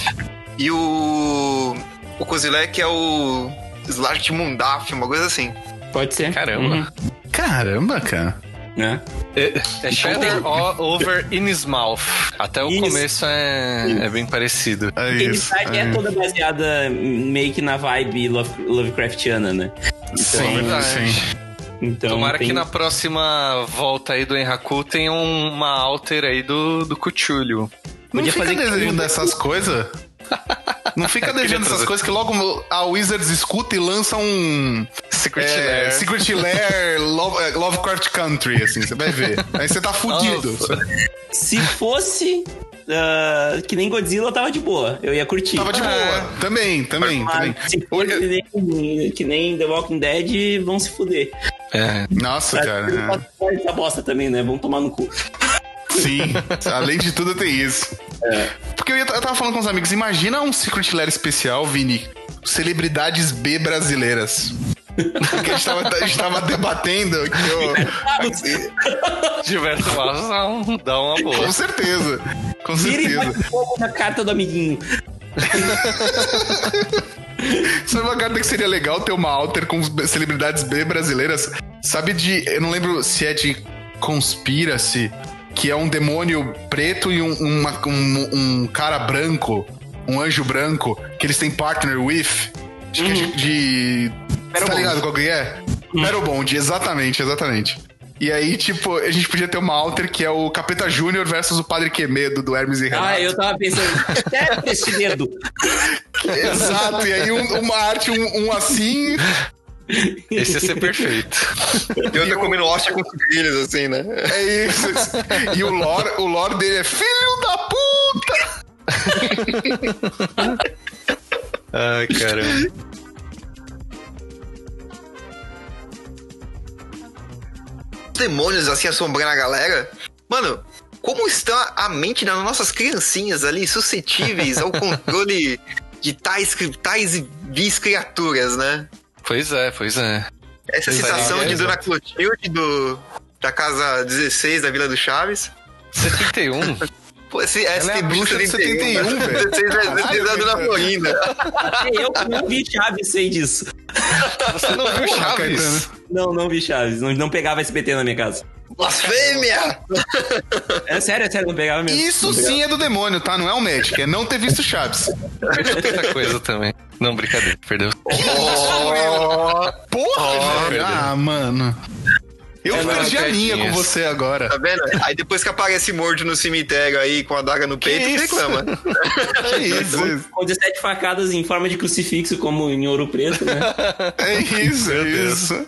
e o. O Kozilek é o. Slash Mundaf, uma coisa assim. Pode ser. Caramba. Uhum. Caramba, cara. Né? É, é Shadow o- Over Innsmouth. Até o Isso. começo é, é bem parecido. É Porque isso. Innistrad é. toda baseada meio que na vibe Love- Lovecraftiana, né? Sim, verdade. sim. Então, Tomara tem- que na próxima volta aí do Enraku tenha uma alter aí do, do Cthulhu. Não Podia fica fazer desejando dessas coisas. (laughs) Não fica (laughs) desejando essas coisas que logo a Wizards escuta e lança um Secret é, Lair. Secret Lair Love- é, Lovecraft Country, assim, você vai ver. Aí você tá fudido. Se fosse ah, que nem Godzilla, tava de boa. Eu ia curtir. Tava de boa. Também, também, Mas também. se for que nem, que nem The Walking Dead, vão se fuder. É. Nossa, cara. é. Essa bosta também, né? Vão tomar no cu. Sim, além de tudo tem isso. Porque eu, ia- eu tava falando com os amigos, imagina um Secret Lair especial, Vini. Celebridades B brasileiras. Porque a gente tava, a gente tava debatendo que eu, Gilberto Barros dá, um- dá uma boa. Com certeza. Com certeza. bate fogo na carta do amiguinho. Sabe uma carta que seria legal ter uma alter com celebridades B brasileiras? Sabe de. Eu não lembro se é de Conspiracy, que é um demônio preto e um, uma- um, um cara branco, um anjo branco, que eles têm partner with. Acho que é de. de Battle tá ligado qual que é? Battle Bond, exatamente, exatamente. E aí, tipo, a gente podia ter uma alter que é o Capeta Júnior versus o Padre Quemedo do Hermes e Renato. Ah, eu tava pensando, (laughs) até esse dedo. (laughs) Exato, e aí um- uma arte, um, um assim. Esse ia ser perfeito. E outra comendo hóstia com filhos, assim, né? É isso. E o lore, o lore dele é filho da puta! Ai, caramba. demônios assim assombrando a galera. Mano, como está a mente das nossas criancinhas ali, suscetíveis ao controle de tais, tais vis criaturas, né? Pois é, pois é. Essa Pois é, citação é, de Dona. Clotilde do, da casa 16 da Vila do Chaves. 71? (laughs) Pô, esse, essa Ela é bruxa de 71, né? velho. 16 é 16 da Dona. Florinda. Eu que não vi Chaves sei disso. Você não viu Chaves? Não, não vi Chaves. Não, não pegava SBT na minha casa. Blasfêmia! É sério, é sério, não pegava mesmo. Isso Não pegava. sim é do demônio, tá? Não é o Magic, é não ter visto Chaves. Perdeu tanta coisa também. Não, brincadeira, perdeu. Porra, Oh. Ah, mano. Eu É, perdi a linha com você agora. Tá vendo? Aí depois que aparece morto no cemitério aí com a daga no peito, isso? reclama. Que isso? isso. Com 17 facadas em forma de crucifixo, como em ouro preto, né? É isso, é isso.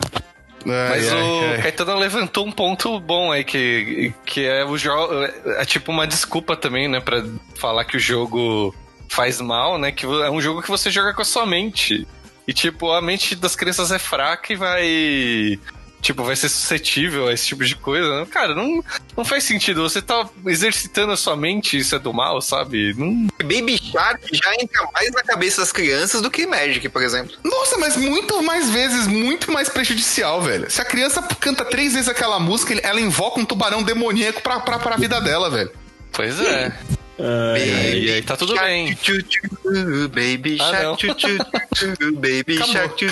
Ai, Mas ai, o ai. Caetano levantou um ponto bom aí, que, que é o jogo. É tipo uma desculpa também, né? Pra falar que o jogo faz mal, né? Que é um jogo que você joga com a sua mente. E, tipo, a mente das crianças é fraca e vai. Tipo, vai ser suscetível a esse tipo de coisa. né? Cara, não, não faz sentido. Você tá exercitando a sua mente, isso é do mal, sabe? Não, Baby Shark já entra mais na cabeça das crianças do que Magic, por exemplo. Nossa, mas muito mais vezes, muito mais prejudicial, velho. Se a criança canta três vezes aquela música, ela invoca um tubarão demoníaco pra, pra, pra vida dela, velho. pois é. E aí tá tudo Shark, bem. tchu, tchu, tchu, Baby Ah, Shark, tchu, Baby Acabou. Shark,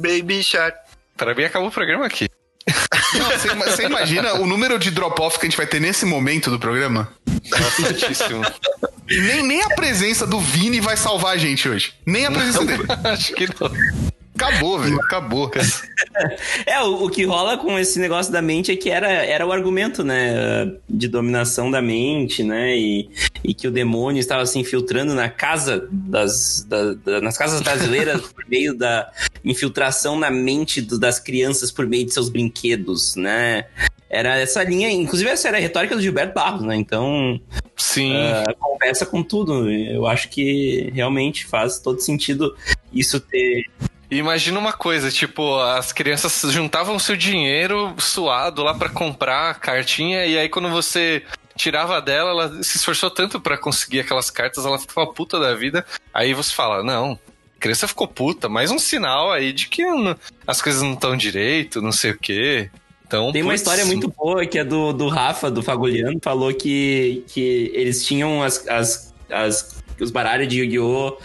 Baby Shark. Pra mim acabou o programa aqui. Não, você, ima- você imagina o número de drop-off que a gente vai ter nesse momento do programa? Nossa, nem, nem a presença do Vini vai salvar a gente hoje. Nem a presença dele. Acho que não. Acabou, velho. Acabou. (laughs) É, o, o que rola com esse negócio da mente é que era, era o argumento, né? De dominação da mente, né? E, e que o demônio estava se infiltrando na casa das. da- da- nas casas brasileiras (laughs) por meio da infiltração na mente do- das crianças por meio de seus brinquedos, né? Era essa linha, inclusive essa era a retórica do Gilberto Barros, né? Então, Sim. ah, conversa com tudo. Eu acho que realmente faz todo sentido isso ter Imagina uma coisa, tipo, as crianças juntavam seu dinheiro suado lá pra comprar a cartinha e aí quando você tirava dela, ela se esforçou tanto pra conseguir aquelas cartas, ela ficava puta da vida. Aí você fala: "Não, a criança ficou puta, mais um sinal aí de que as coisas não estão direito, não sei o quê". Então, Tem uma putz, história muito boa que é do, do Rafa, do Fagoliano, falou que, que eles tinham as, as, as- os baralhos de Yu-Gi-Oh!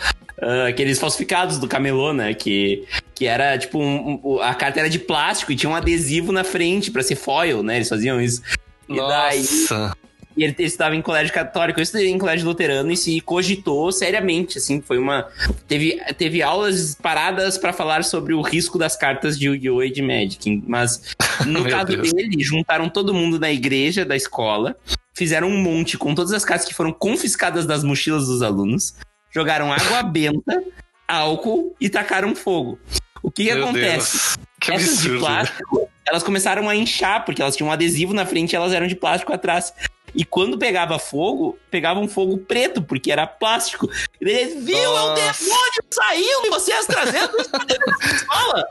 Ah, aqueles falsificados do camelô, né? Que, que era tipo um- um- a carta era de plástico e tinha um adesivo na frente pra ser foil, né? Eles faziam isso. E daí Nossa. e ele, ele estudava em colégio católico, eu estudei em colégio luterano e se cogitou seriamente, assim, foi uma... Teve, teve aulas paradas pra falar sobre o risco das cartas de Yu-Gi-Oh! e de Magic, mas (laughs) no caso Deus. dele, juntaram todo mundo na igreja da escola, fizeram um monte com todas as cartas que foram confiscadas das mochilas dos alunos, jogaram água benta, álcool e tacaram fogo. O que, que acontece? Que Essas de absurdo. plástico, elas começaram a inchar, porque elas tinham um adesivo na frente e elas eram de plástico atrás. E quando pegava fogo, pegava um fogo preto, porque era plástico. E eles, viu, é o Nossa. demônio saindo e vocês trazendo isso pra dentro da escola.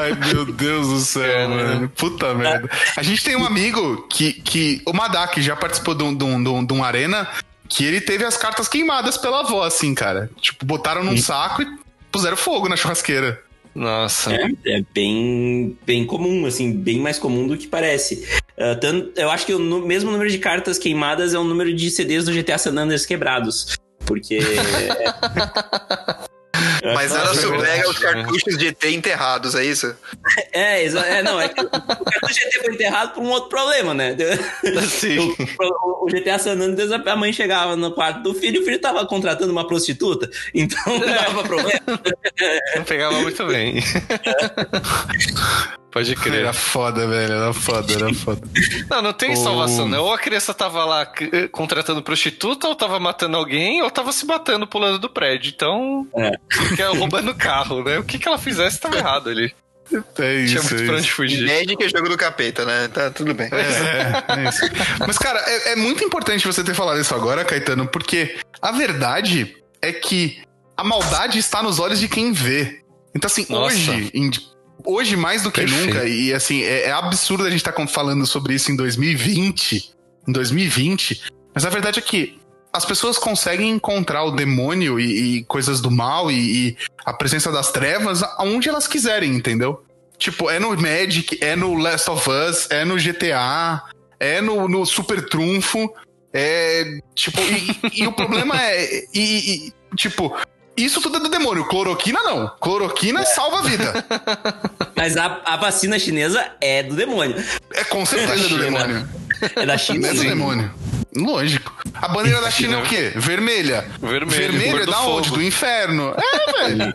Ai, meu Deus do céu, É, né? mano. Puta merda. A gente tem um amigo que, que o Madak já participou de um, de, um, de um- de um arena que ele teve as cartas queimadas pela avó, assim, cara. Tipo, botaram num saco e puseram fogo na churrasqueira. Nossa. É, é bem, bem comum, assim, bem mais comum do que parece. Ah, tanto, eu acho que o mesmo número de cartas queimadas é o número de CDs do GTA San Andreas quebrados. Porque. (laughs) (laughs) Mas ela sobrega os cartuchos de ET enterrados, é isso? É, é, não, é que o cartucho GT foi enterrado por um outro problema, né? (laughs) Sim. O, o GTA San Andreas, a mãe chegava no quarto do filho e o filho tava contratando uma prostituta, então não dava problema. Não pegava muito bem. (laughs) Pode crer. Era foda, velho. Era foda, era foda. (laughs) Não, não tem salvação, né? Ou a criança tava lá eh, contratando prostituta, ou tava matando alguém, ou tava se matando pulando do prédio. Então, É. roubando carro, né? O que, que ela fizesse tava errado ali. É Tinha isso, muito é pra onde fugir. Magic é jogo do capeta, né? Tá tudo bem. É, é isso. Mas, cara, é, é muito importante você ter falado isso agora, Caetano, porque a verdade é que a maldade está nos olhos de quem vê. Então, assim, Nossa. hoje, em- hoje mais do que Perfeito. nunca, e assim, é, é absurdo a gente estar falando sobre isso em 2020, em 2020, mas a verdade é que as pessoas conseguem encontrar o demônio e, e coisas do mal e, e a presença das trevas aonde elas quiserem, entendeu? Tipo, é no Magic, é no Last of Us, é no GTA, é no, no Super Trunfo, é. Tipo, e, e o problema é. E, tipo, isso tudo é do demônio. Cloroquina não. Cloroquina salva a vida. (laughs) Mas a, a vacina chinesa é do demônio. É com certeza do China. demônio. É da China, É do demônio. Lógico. A bandeira da China é o quê? Vermelha. Vermelho, Vermelha é do da onde? fogo. Do inferno. É, velho.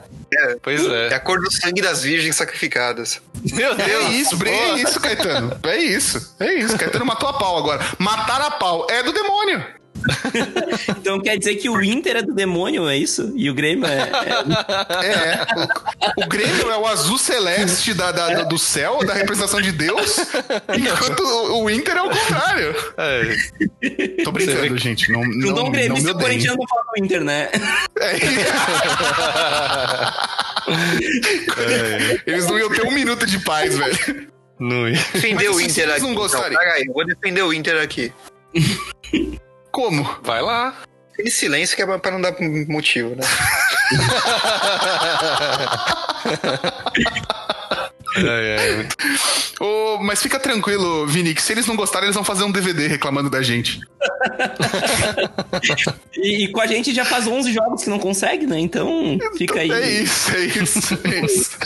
Pois É é. a cor do sangue das virgens sacrificadas. Meu É Deus. isso, é isso, Caetano. É isso. É isso. Caetano matou a pau agora. Matar a pau é do demônio. (laughs) Então quer dizer que o Inter é do demônio, é isso? E o Grêmio é. é- É. O, o Grêmio é o azul celeste da, da- do céu, da representação de Deus, (laughs) enquanto o, o Inter é o contrário. É. Tô brincando, gente. Não, Não, não, não, não, Grêmio, me se o. Corinthians não fala do Inter, né? É. (laughs) Eles não iam ter um minuto de paz, velho. Não ia. Defender Mas o assim, Inter aqui. não eu vou defender o Inter aqui. Como? Vai lá. Aquele silêncio que é pra- pra não dar motivo, né? (laughs) É, é, muito- Ô, mas fica tranquilo, Vini, que se eles não gostarem, eles vão fazer um DVD reclamando da gente. (laughs) E, e com a gente já faz 11 jogos que não consegue, né? Então fica aí. É isso, é isso, é (laughs) isso.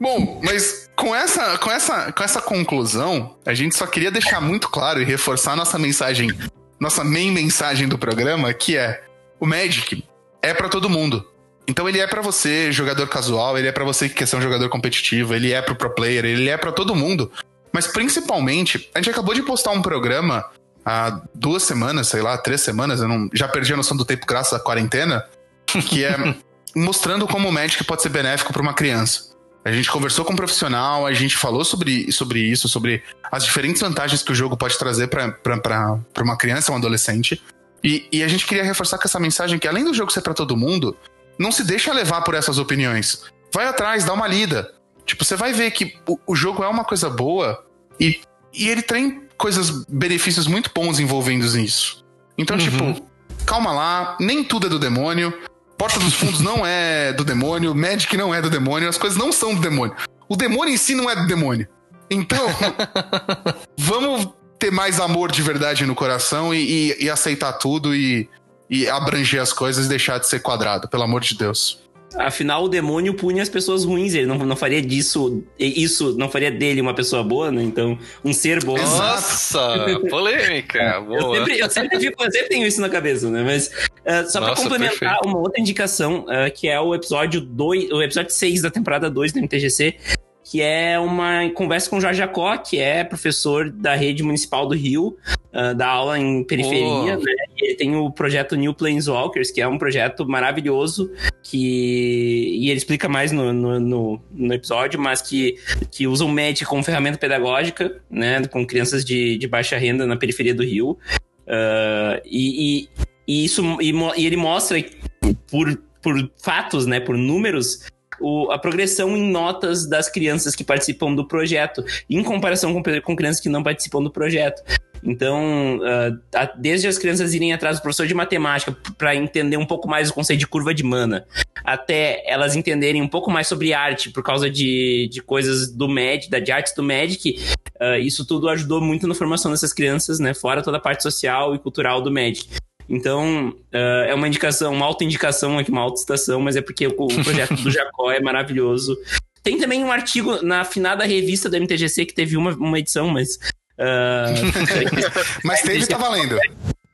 Bom, mas com essa, com, essa, com essa conclusão, a gente só queria deixar muito claro e reforçar nossa mensagem, nossa main mensagem do programa, que é o Magic é pra todo mundo. Então ele é pra você, jogador casual, ele é pra você que quer ser um jogador competitivo, ele é pro pro player, ele é pra todo mundo. Mas principalmente, a gente acabou de postar um programa há duas semanas, sei lá, três semanas, eu não, já perdi a noção do tempo graças à quarentena, (laughs) que é mostrando como o Magic pode ser benéfico para uma criança. A gente conversou com um profissional, a gente falou sobre, sobre isso, sobre as diferentes vantagens que o jogo pode trazer para uma criança, um adolescente. E, e a gente queria reforçar com essa mensagem que, além do jogo ser para todo mundo, não se deixa levar por essas opiniões. Vai atrás, dá uma lida. Tipo, você vai ver que o, o jogo é uma coisa boa e, e ele tem coisas, benefícios muito bons envolvendo nisso. Então, tipo, calma lá, nem tudo é do demônio. Porta dos Fundos não é do demônio, Magic não é do demônio, as coisas não são do demônio. O demônio em si não é do demônio. Então, (laughs) vamos ter mais amor de verdade no coração e, e- e aceitar tudo e, e abranger as coisas e deixar de ser quadrado, pelo amor de Deus. Afinal, o demônio pune as pessoas ruins. Ele não, não faria disso, isso não faria dele uma pessoa boa, né? Então, um ser bom. Nossa, (laughs) polêmica. Eu Boa. sempre, eu, sempre fico- eu sempre tenho isso na cabeça, né? Mas uh, só pra Nossa, complementar perfeito. uma outra indicação, uh, que é o episódio 2, o episódio 6 da temporada 2 do MTGC, que é uma conversa com o Jorge Jacó, que é professor da rede municipal do Rio, uh, da aula em periferia, Oh. né? E ele tem o projeto New Planeswalkers, que é um projeto maravilhoso, que e ele explica mais no, no, no- no episódio, mas que, que usa o Magic como ferramenta pedagógica, né? Com crianças de, de baixa renda na periferia do Rio. Uh, e, e, e isso e, e ele mostra por, por fatos, né, por números, o- a progressão em notas das crianças que participam do projeto, em comparação com, com crianças que não participam do projeto. Então, uh, a- desde as crianças irem atrás do professor de matemática para entender um pouco mais o conceito de curva de mana, até elas entenderem um pouco mais sobre arte por causa de, de coisas do Magic, da, de artes do Magic, uh, isso tudo ajudou muito na formação dessas crianças, né? Fora toda a parte social e cultural do Magic. Então, uh, é uma indicação, uma auto-indicação aqui, uma auto-citação, mas é porque o, o projeto do (laughs) Jacó é maravilhoso. Tem também um artigo na afinada revista do MTGC que teve uma, uma edição, mas. Uh, (laughs) (laughs) mas teve, tá valendo.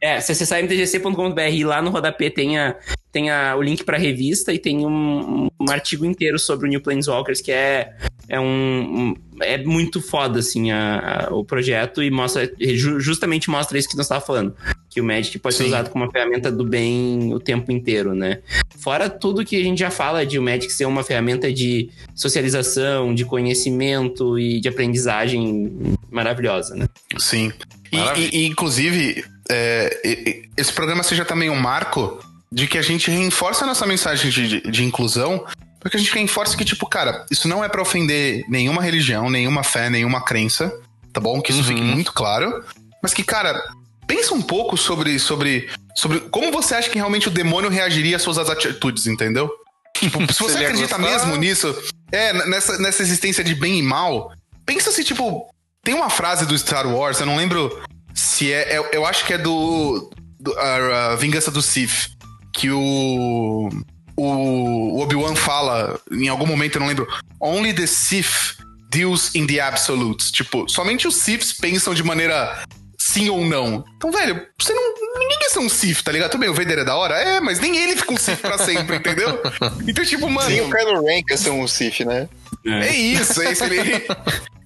É, se acessar mtgc.com.br lá no rodapé tem, a, tem a, o link pra revista e tem um, um artigo inteiro sobre o New Planeswalkers que é, é um, um é muito foda, assim, a, a, o projeto e mostra, justamente mostra isso que nós estávamos falando. Que o Magic pode Sim. ser usado como uma ferramenta do bem o tempo inteiro, né? Fora tudo que a gente já fala de o Magic ser uma ferramenta de socialização, de conhecimento e de aprendizagem maravilhosa, né? Sim. E, e, e inclusive, é, esse programa seja também um marco de que a gente reforça a nossa mensagem de, de, de inclusão, porque a gente reforça que, tipo, cara, isso não é para ofender nenhuma religião, nenhuma fé, nenhuma crença, tá bom? Que isso uhum. fique muito claro. Mas que, cara, pensa um pouco sobre, sobre, sobre como você acha que realmente o demônio reagiria às suas atitudes, entendeu? Tipo, se (laughs) você acredita mesmo nisso, é, nessa, nessa existência de bem e mal, pensa se, tipo, tem uma frase do Star Wars, eu não lembro se é. Eu, eu acho que é do. do a, a, Vingança do Sith. Que o. O Obi-Wan fala em algum momento, eu não lembro. Only the Sith deals in the absolutes. Tipo, somente os Siths pensam de maneira sim ou não. Então, velho, você não. Ninguém quer ser um Sith, tá ligado? Tudo bem, o Vader é da hora? É, mas nem ele fica um Sith pra sempre, entendeu? (laughs) Então, tipo, mano. Sim, o Kylo Ren quer ser um Sith, né? É, é isso, é isso. Ele,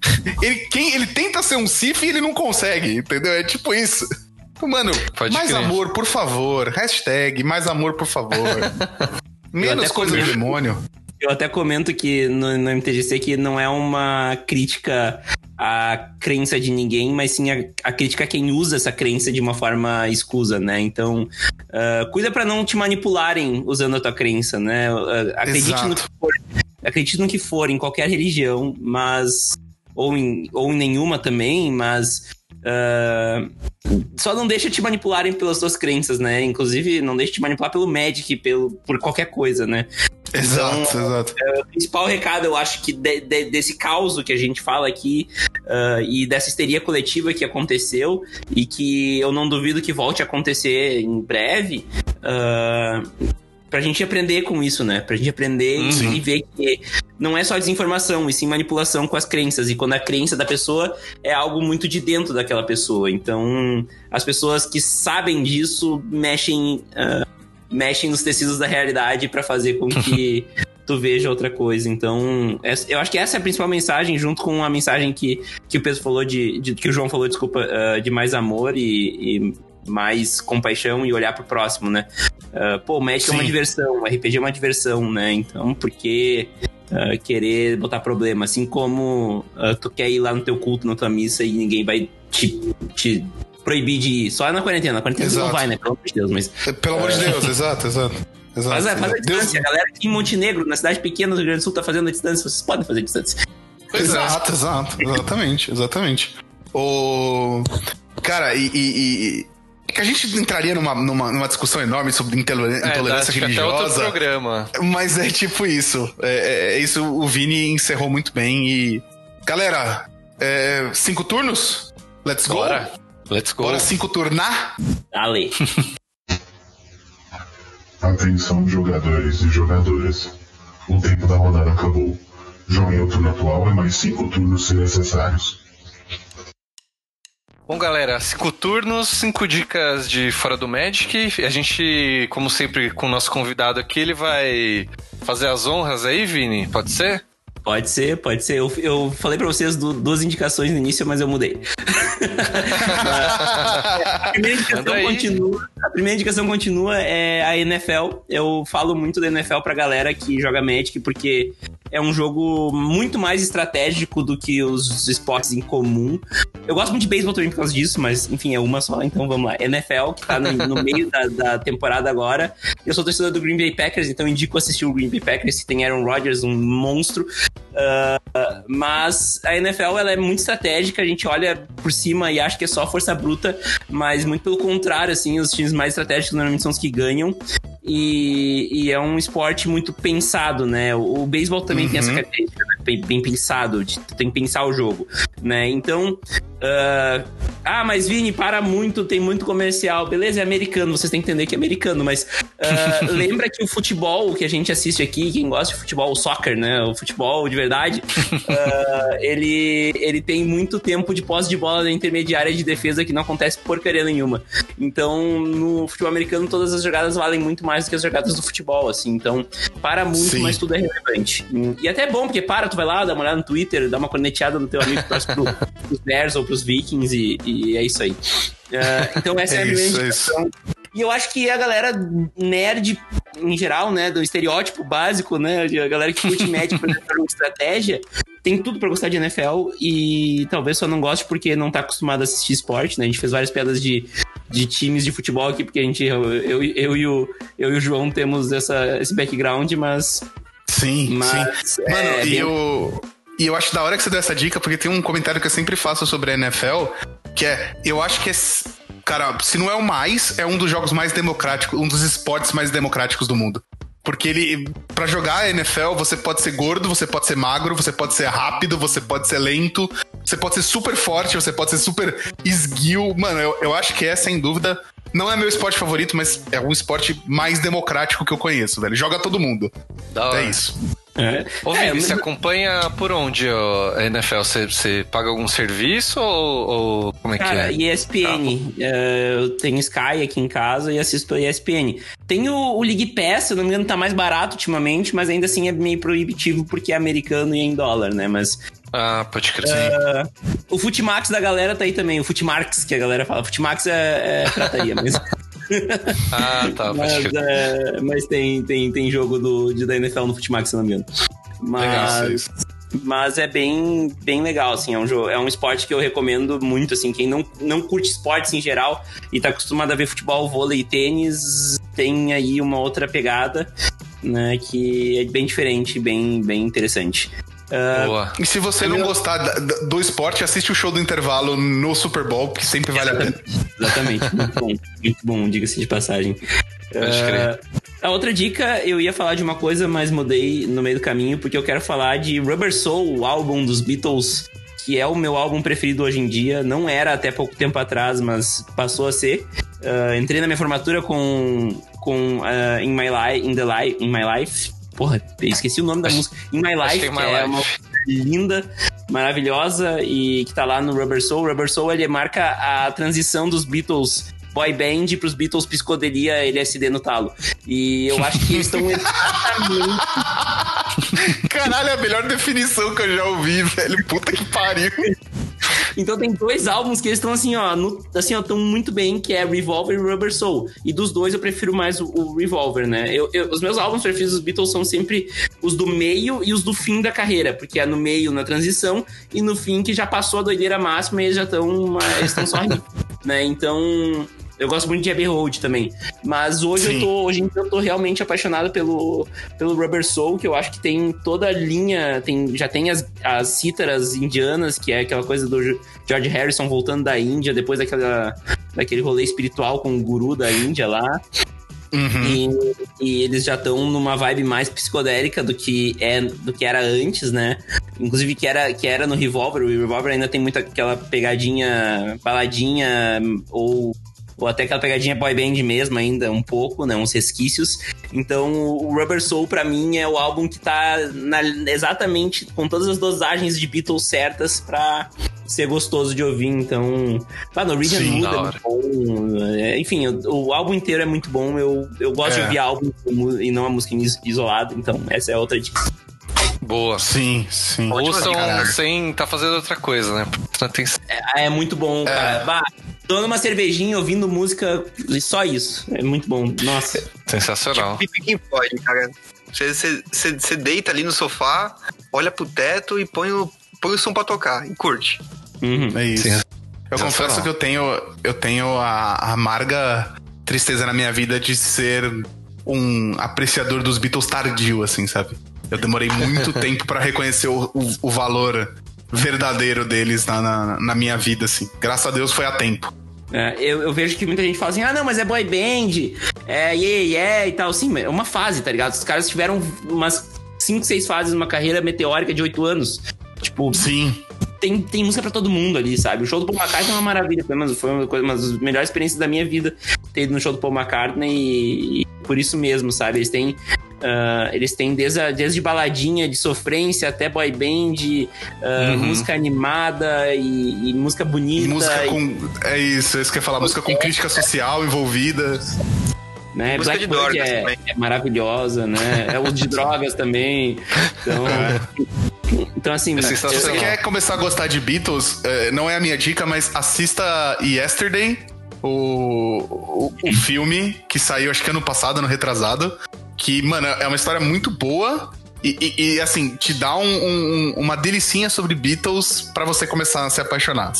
(laughs) ele, quem, ele tenta ser um Sif e ele não consegue, entendeu? É tipo isso. Mano, Pode mais crer. amor, por favor. Hashtag mais amor, por favor. (laughs) Menos coisa comento, demônio. Eu até comento que no, no, MTGC que não é uma crítica à crença de ninguém, mas sim a, a crítica a quem usa essa crença de uma forma escusa, né? Então, uh, cuida para não te manipularem usando a tua crença, né? Uh, acredite Exato. no que for. Acredite no que for, em qualquer religião, mas ou em, ou em nenhuma também, mas uh, só não deixa te manipularem pelas suas crenças, né? Inclusive, não deixa te manipular pelo Magic, pelo, por qualquer coisa, né? Exato, então, exato. É, o principal recado, eu acho que de, de, desse caos que a gente fala aqui uh, e dessa histeria coletiva que aconteceu e que eu não duvido que volte a acontecer em breve, uh, pra gente aprender com isso, né? Pra gente aprender uhum. e ver que não é só desinformação, e sim manipulação com as crenças. E quando a crença da pessoa é algo muito de dentro daquela pessoa. Então, as pessoas que sabem disso mexem, uh, mexem nos tecidos da realidade para fazer com que (laughs) tu veja outra coisa. Então, eu acho que essa é a principal mensagem, junto com a mensagem que, que o Pedro falou de, de que o João falou, desculpa, uh, de mais amor e, e mais compaixão e olhar pro próximo, né? Uh, pô, o Magic Sim. é uma diversão, o RPG é uma diversão, né? Então, por que uh, querer botar problema? Assim como uh, tu quer ir lá no teu culto, na tua missa e ninguém vai te, te proibir de ir. Só na quarentena. Na quarentena exato. não vai, né? Pelo amor de Deus, mas... Pelo amor de Deus, exato, exato. Exato. Faz, faz a distância. A galera aqui em Montenegro, na cidade pequena do Rio Grande do Sul, tá fazendo a distância. Vocês podem fazer a distância. Exato, exato. Exatamente, exatamente. O... Cara, e, e, que a gente entraria numa, numa, numa discussão enorme sobre intolerância é, religiosa. Até outro programa. Mas é tipo isso. É, é, é, isso o Vini encerrou muito bem e. Galera, é, cinco turnos? Let's go? Bora. Let's go. Bora cinco turnar? Dale. (laughs) Atenção, jogadores e jogadoras. O tempo da rodada acabou. Joguem o turno atual e mais cinco turnos se necessários. Bom, galera, cinco turnos, cinco dicas de fora do Magic. A gente, como sempre, com o nosso convidado aqui, ele vai fazer as honras aí, Vini? Pode ser? Pode ser, pode ser. Eu, eu falei pra vocês duas indicações no início, mas eu mudei. (laughs) a, primeira indicação continua, a primeira indicação continua é a NFL. Eu falo muito da NFL pra galera que joga Magic, porque é um jogo muito mais estratégico do que os esportes em comum. Eu gosto muito de beisebol também por causa disso, mas enfim, é uma só, então vamos lá. NFL, que tá no, no (laughs) meio da, da, temporada agora. Eu sou torcedor do Green Bay Packers, então indico assistir o Green Bay Packers, que tem Aaron Rodgers, um monstro. Uh, mas a NFL ela é muito estratégica, a gente olha por cima e acha que é só força bruta, mas muito pelo contrário, assim, os times mais estratégicos normalmente são os que ganham. E, e é um esporte muito pensado, né? O, o beisebol também uhum. tem essa uhum. característica, né? Bem, bem, pensado, de, tem que pensar o jogo, né? Então, Ah, ah, mas Vini, para muito, tem muito comercial. Beleza, é americano, vocês têm que entender que é americano, mas ah, (laughs) lembra que o futebol que a gente assiste aqui, quem gosta de futebol, o soccer, né? O futebol de verdade, (laughs) ah, ele, ele tem muito tempo de posse de bola na intermediária de defesa que não acontece porcaria nenhuma. Então, no futebol americano, todas as jogadas valem muito mais do que as jogadas do futebol, assim. Então, para muito, Sim. mas tudo é relevante. E até é bom, porque para, tu vai lá, dá uma olhada no Twitter, dá uma corneteada no teu amigo que torce pro, pros Bears ou pros Vikings e, e é isso aí. Ah, então essa é, É a minha isso, é. E eu acho que a galera nerd, em geral, né, do estereótipo básico, né, a galera que curte médico, por estratégia, tem tudo pra gostar de NFL e talvez só não goste porque não tá acostumado a assistir esporte, né? A gente fez várias piadas de, de times de futebol aqui, porque a gente, eu, eu, eu e, o, eu e o João temos essa, esse background, mas. Sim, sim. mas Mano, é, e, bem- eu, e eu acho da hora que você deu essa dica, porque tem um comentário que eu sempre faço sobre a NFL, que é, eu acho que é, cara, se não é o mais, é um dos jogos mais democráticos, um dos esportes mais democráticos do mundo. Porque ele, Pra jogar a NFL, você pode ser gordo, você pode ser magro, você pode ser rápido, você pode ser lento, você pode ser super forte, você pode ser super esguio. Mano, eu, eu acho que é, sem dúvida, não é meu esporte favorito, mas é o esporte mais democrático que eu conheço, velho. Joga todo mundo. Da hora. É isso. É. Ô, É, Vini, mas- você acompanha por onde a NFL? Você, você paga algum serviço ou, ou como é Cara, que é? ESPN. é, eu tenho Sky aqui em casa e assisto a ESPN. Tem o, o League Pass, se não me engano, tá mais barato ultimamente, mas ainda assim é meio proibitivo porque é americano e é em dólar, né? Mas Ah, pode crer. o Futimax da galera tá aí também. O Futimarx, que a galera fala. Futimax é, é prataria, mas, (laughs) (laughs) Ah, tá, mas, é, mas tem, tem, tem jogo do, de, da NFL no Futimax, se eu não me engano. Legal, Mas, mas é bem, bem legal, assim. É um, jogo, é um esporte que eu recomendo muito, assim. Quem não, não curte esportes em geral e tá acostumado a ver futebol, vôlei e tênis, tem aí uma outra pegada, né? Que é bem diferente, bem, bem interessante. Boa. E se você não gostar do esporte, assiste o show do intervalo no Super Bowl, que sempre vale a pena. Exatamente, muito bom. Muito bom, diga-se de passagem. Ah, a outra dica, eu ia falar de uma coisa, mas mudei no meio do caminho, porque eu quero falar de Rubber Soul, o álbum dos Beatles, que é o meu álbum preferido hoje em dia. Não era até pouco tempo atrás, mas passou a ser. Ah, entrei na minha formatura com, com ah, In, My Life, In, The Life, In My Life. Porra, esqueci o nome da música. In My Life, que é que é uma linda, maravilhosa e que tá lá no Rubber Soul. Rubber Soul ele marca a transição dos Beatles boy band pros Beatles psicodelia LSD no talo. E eu acho que eles estão (laughs) exatamente Caralho, é a melhor definição que eu já ouvi, velho. Puta que pariu. Então tem dois álbuns que eles estão assim, ó, no, assim, ó, tão muito bem, que é Revolver e Rubber Soul. E dos dois eu prefiro mais o, o Revolver, né? Eu, eu- os meus álbuns preferidos dos Beatles são sempre os do meio e os do fim da carreira, porque é no meio na transição e no fim que já passou a doideira máxima e eles já estão, estão só rindo, (laughs) né? Então eu gosto muito de Abbey Road também. Mas hoje Sim. eu tô, hoje em dia eu tô realmente apaixonado pelo, pelo Rubber Soul, que eu acho que tem toda a linha, tem, já tem as, as cítaras indianas, que é aquela coisa do George Harrison voltando da Índia, depois daquela, daquele rolê espiritual com o guru da Índia lá. Uhum. E, e eles já estão numa vibe mais psicodélica do que, é, do que era antes, né? Inclusive que era, que era no Revolver. O Revolver ainda tem muito aquela pegadinha, baladinha, ou, ou até aquela pegadinha boy band mesmo ainda, um pouco, né? Uns resquícios. Então o Rubber Soul, pra mim, é o álbum que tá na- exatamente com todas as dosagens de Beatles certas pra ser gostoso de ouvir. Então, lá no Read and Sim, Mood da é muito bom. É, enfim, o, o álbum inteiro é muito bom. Eu, eu gosto de É. ouvir álbum e não a música is- isolada. Então, essa é outra dica. Boa. Sim, sim. Ouçam sem tá fazendo outra coisa, né? Atenção. É, é muito bom, cara. Bah, tomando uma cervejinha, ouvindo música, só isso. É muito bom. Nossa. Sensacional. Pipi quem pode, cara. Você, você, você, você deita ali no sofá, olha pro teto e põe o, põe o som pra tocar e curte. Uhum. É isso. Sim. Eu confesso que eu tenho, eu tenho a, a amarga tristeza na minha vida de ser um apreciador dos Beatles tardio, assim, sabe? Eu demorei muito (laughs) tempo pra reconhecer o, o, o valor verdadeiro deles na, na, na minha vida, assim. Graças a Deus foi a tempo. É, eu, eu vejo que muita gente fala assim: ah, não, mas é boy band, é yeah, yeah e tal. Sim, é uma fase, tá ligado? Os caras tiveram umas 5, 6 fases numa carreira meteórica de 8 anos. Tipo, Sim. tem, tem música pra todo mundo ali, sabe? O show do Paul McCartney é uma maravilha, foi uma, foi uma, coisa, uma das melhores experiências da minha vida ter ido no show do Paul McCartney e, e por isso mesmo, sabe? Eles têm. Uh, eles têm desde, a, desde baladinha de sofrência até boy band, uh, uhum. música animada e, e música bonita. Música e... com. É isso, é isso que eu ia falar, música com crítica social envolvida. Né? Música de drogas é, é, maravilhosa, né? É o de (laughs) drogas também. Então, é. então assim, é se você quer começar a gostar de Beatles, não é a minha dica, mas assista Yesterday, o, o, o filme que saiu acho que ano passado, ano retrasado. Que, mano, é uma história muito boa. E, e, e assim, te dá um, um, uma delicinha sobre Beatles para você começar a se apaixonar.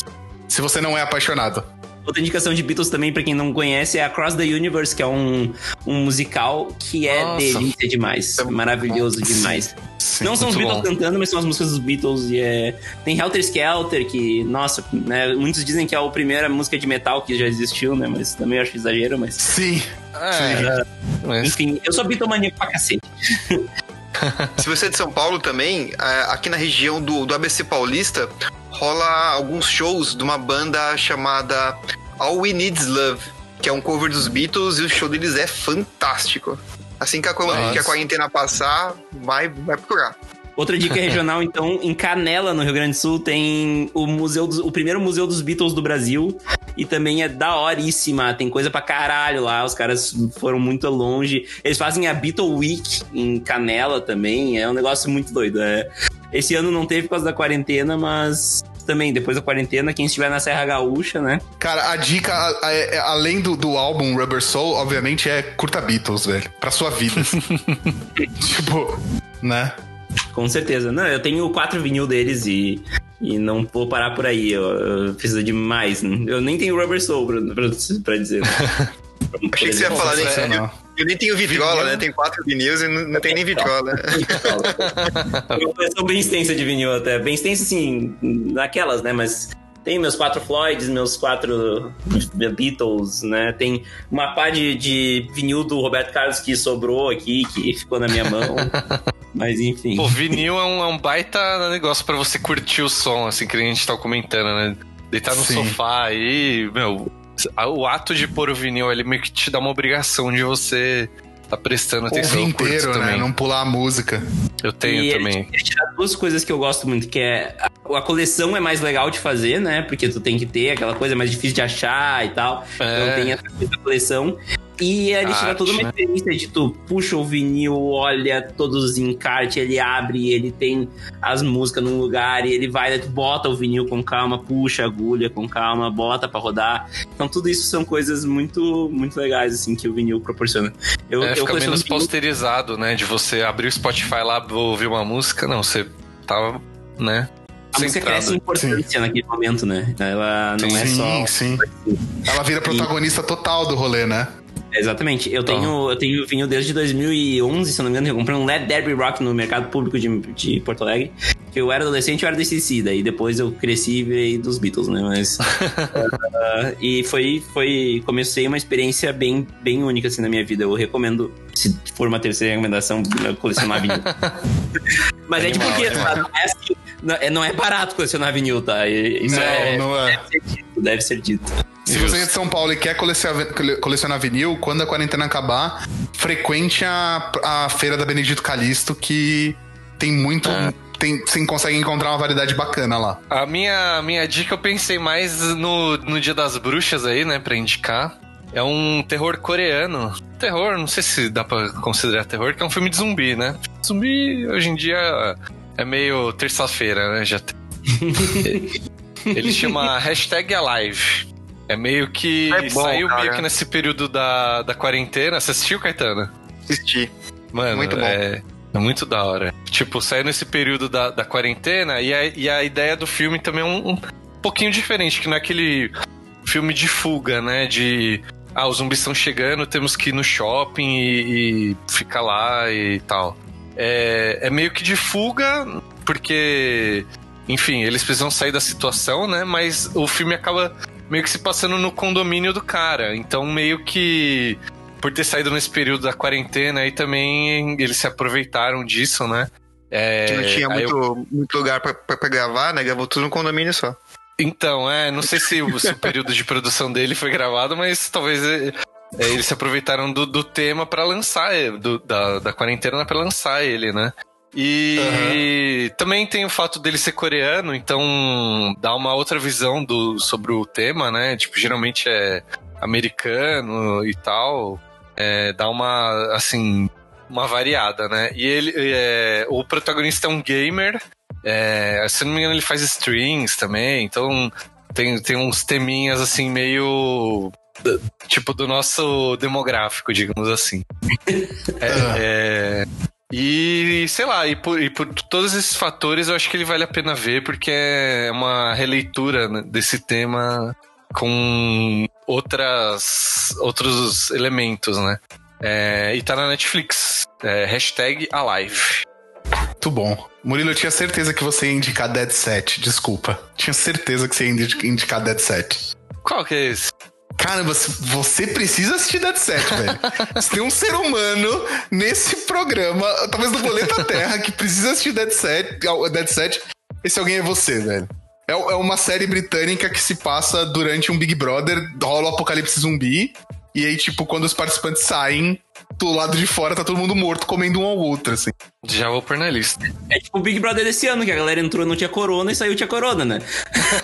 Se você não é apaixonado. Outra indicação de Beatles também, para quem não conhece, é Across the Universe, que é um, um musical que é Nossa. delícia demais. É maravilhoso bom. demais. Sim, não são os Beatles bom. cantando, mas são as músicas dos Beatles. E é... Tem Helter Skelter, que, nossa, né, muitos dizem que é a primeira música de metal que já existiu, né? Mas também eu acho exagero, mas. Sim. É, mas... Enfim, eu sou Beatlemaníaco pra cacete. (laughs) (laughs) Se você é de São Paulo também, é, aqui na região do, do ABC Paulista, rola alguns shows de uma banda chamada All We Need Is Love, que é um cover dos Beatles e o show deles é fantástico. Assim que a, que a quarentena passar, vai, vai procurar. Outra dica (laughs) regional, então, em Canela, no Rio Grande do Sul, tem o museu dos, o primeiro museu dos Beatles do Brasil. E também é daoríssima. Tem coisa pra caralho lá. Os caras foram muito longe. Eles fazem a Beatle Week em Canela também. É um negócio muito doido. É. Esse ano não teve por causa da quarentena, mas também, depois da quarentena, quem estiver na Serra Gaúcha, né? Cara, a dica, é, é, além do, do álbum Rubber Soul, obviamente, é curta Beatles, velho. Pra sua vida. (laughs) tipo, né? Com certeza. Não, eu tenho quatro vinil deles e, e não vou parar por aí. Eu, eu preciso de mais. Eu nem tenho Rubber Soul pra, pra, pra dizer. (laughs) Achei que você ia falar, nem, eu, eu, nem tenho vitrola, né? Tem quatro vinis e não, não tem nem vitrola. Uma coleção (laughs) bem extensa de vinil até. Bem extensa, assim, naquelas, né? Mas tem meus quatro Floyds, meus quatro (laughs) Beatles, né? Tem uma pá de, de vinil do Roberto Carlos que sobrou aqui, que ficou na minha mão. (laughs) Mas enfim. Pô, vinil é um, é um baita negócio para você curtir o som, assim, que a gente tá comentando, né? Deitar no Sim. sofá aí, meu. O ato de pôr o vinil, ele meio que te dá uma obrigação de você tá prestando atenção. O inteiro, né? Também. Não pular a música. Eu tenho e também. Ele tirar duas coisas que eu gosto muito, que é a, a, coleção é mais legal de fazer, né? Porque tu tem que ter aquela coisa mais difícil de achar e tal. É. Então tem essa coisa da coleção. E ele Arte, tira toda uma né? experiência de tu puxa o vinil, olha todos os encartes, ele abre, ele tem as músicas num lugar e ele vai, tu bota o vinil com calma, puxa a agulha com calma, bota para rodar. Então tudo isso são coisas muito muito legais assim que o vinil proporciona. Eu, é, eu fica menos vinil... posterizado, né? De você abrir o Spotify lá, ouvir uma música, não, você tava, né? A música cresce em importância sim. naquele momento, né? Ela não sim, é só. Sim, sim. Ela vira protagonista e... total do rolê, né? Exatamente. Eu tenho, eu tenho vinho desde 2011, se não me engano. Eu comprei um LED Derby Rock no mercado público de, de Porto Alegre. Eu era adolescente, eu era desse CC. Daí depois eu cresci e virei dos Beatles, né? Mas. uh, (laughs) e foi, foi. Comecei uma experiência bem, bem única, assim, na minha vida. Eu recomendo, se for uma terceira recomendação, colecionar vinil. (laughs) Mas é tipo? É assim, não, é, não é barato colecionar vinil, tá? Isso não, é, não é. Dito. Deve ser dito. Se você é de São Paulo e quer colecionar, colecionar vinil, quando a quarentena acabar, frequente a, a feira da Benedito Calixto, que tem muito. É. Tem, você consegue encontrar uma variedade bacana lá. A minha, minha dica eu pensei mais no, no Dia das Bruxas aí, né, pra indicar. É um terror coreano. Terror, não sei se dá pra considerar terror, que é um filme de zumbi, né? Zumbi, hoje em dia, é meio terça-feira, né? Já (laughs) Ele (laughs) chama Hashtag Alive. É meio que é bom, saiu cara. meio que nesse período da, da quarentena. Você assistiu, Caetano? Assisti. Mano, muito bom. É, é muito da hora. Tipo, saiu nesse período da, da quarentena e a, e a ideia do filme também é um, um pouquinho diferente, que não é aquele filme de fuga, né? De ah, os zumbis estão chegando, temos que ir no shopping e, e ficar lá e tal. É, é meio que de fuga, porque, enfim, eles precisam sair da situação, né? Mas o filme acaba meio que se passando no condomínio do cara. Então, meio que por ter saído nesse período da quarentena aí também eles se aproveitaram disso, né? É, Que não tinha aí eu- muito, muito lugar pra, pra, pra gravar, né? Gravou tudo no condomínio só. Então, é, não sei se o, se o período de produção dele foi gravado, mas talvez é, é, eles se aproveitaram do, do tema pra lançar, é, do- da, da quarentena pra lançar ele, né? E também tem o fato dele ser coreano, então dá uma outra visão do, sobre o tema, né? Tipo, geralmente é americano e tal. É, dá uma, assim, uma variada, né? E ele, é, o protagonista é um gamer, é, se não me engano, ele faz strings também, então tem, tem uns teminhas assim meio. Tipo do nosso demográfico, digamos assim. (laughs) É, é, e sei lá, e por, e por todos esses fatores eu acho que ele vale a pena ver, porque é uma releitura né, desse tema com outras, outros elementos, né? É, e tá na Netflix. É, hashtag Alive. Muito bom. Murilo, eu tinha certeza que você ia indicar Dead Set. Desculpa. Tinha certeza que você ia indi- indicar Dead Set. Qual que é esse? Caramba, você- precisa assistir Dead Set, velho. Se tem um ser humano nesse programa, talvez no Boleta Terra, que precisa assistir Dead Set, Dead Set esse alguém é você, velho. É, é uma série britânica que se passa durante um Big Brother, rola o apocalipse zumbi, e aí, tipo, quando os participantes saem, do lado de fora tá todo mundo morto, comendo um ao outro, assim. Já vou pôr na lista. É tipo o Big Brother desse ano, que a galera entrou não tinha corona e saiu tinha corona, né?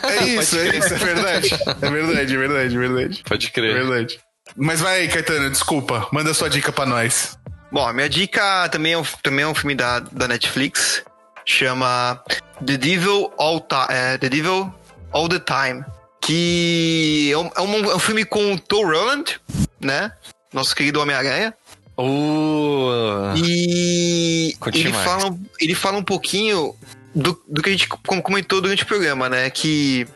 É (laughs) isso, é isso, é verdade. É verdade, é verdade, é verdade. Pode É crer. verdade. Mas vai aí, Caetano, desculpa. Manda sua dica pra nós. Bom, a minha dica também é um, também é um filme da, da Netflix. Chama The Devil All, é, The Devil All the Time. Que é um, é um- é um filme com o Tom Holland, né? Nosso querido Homem-Aranha. Uh, E ele mais. fala, ele fala um pouquinho do, do que a gente com- comentou durante o programa, né? Que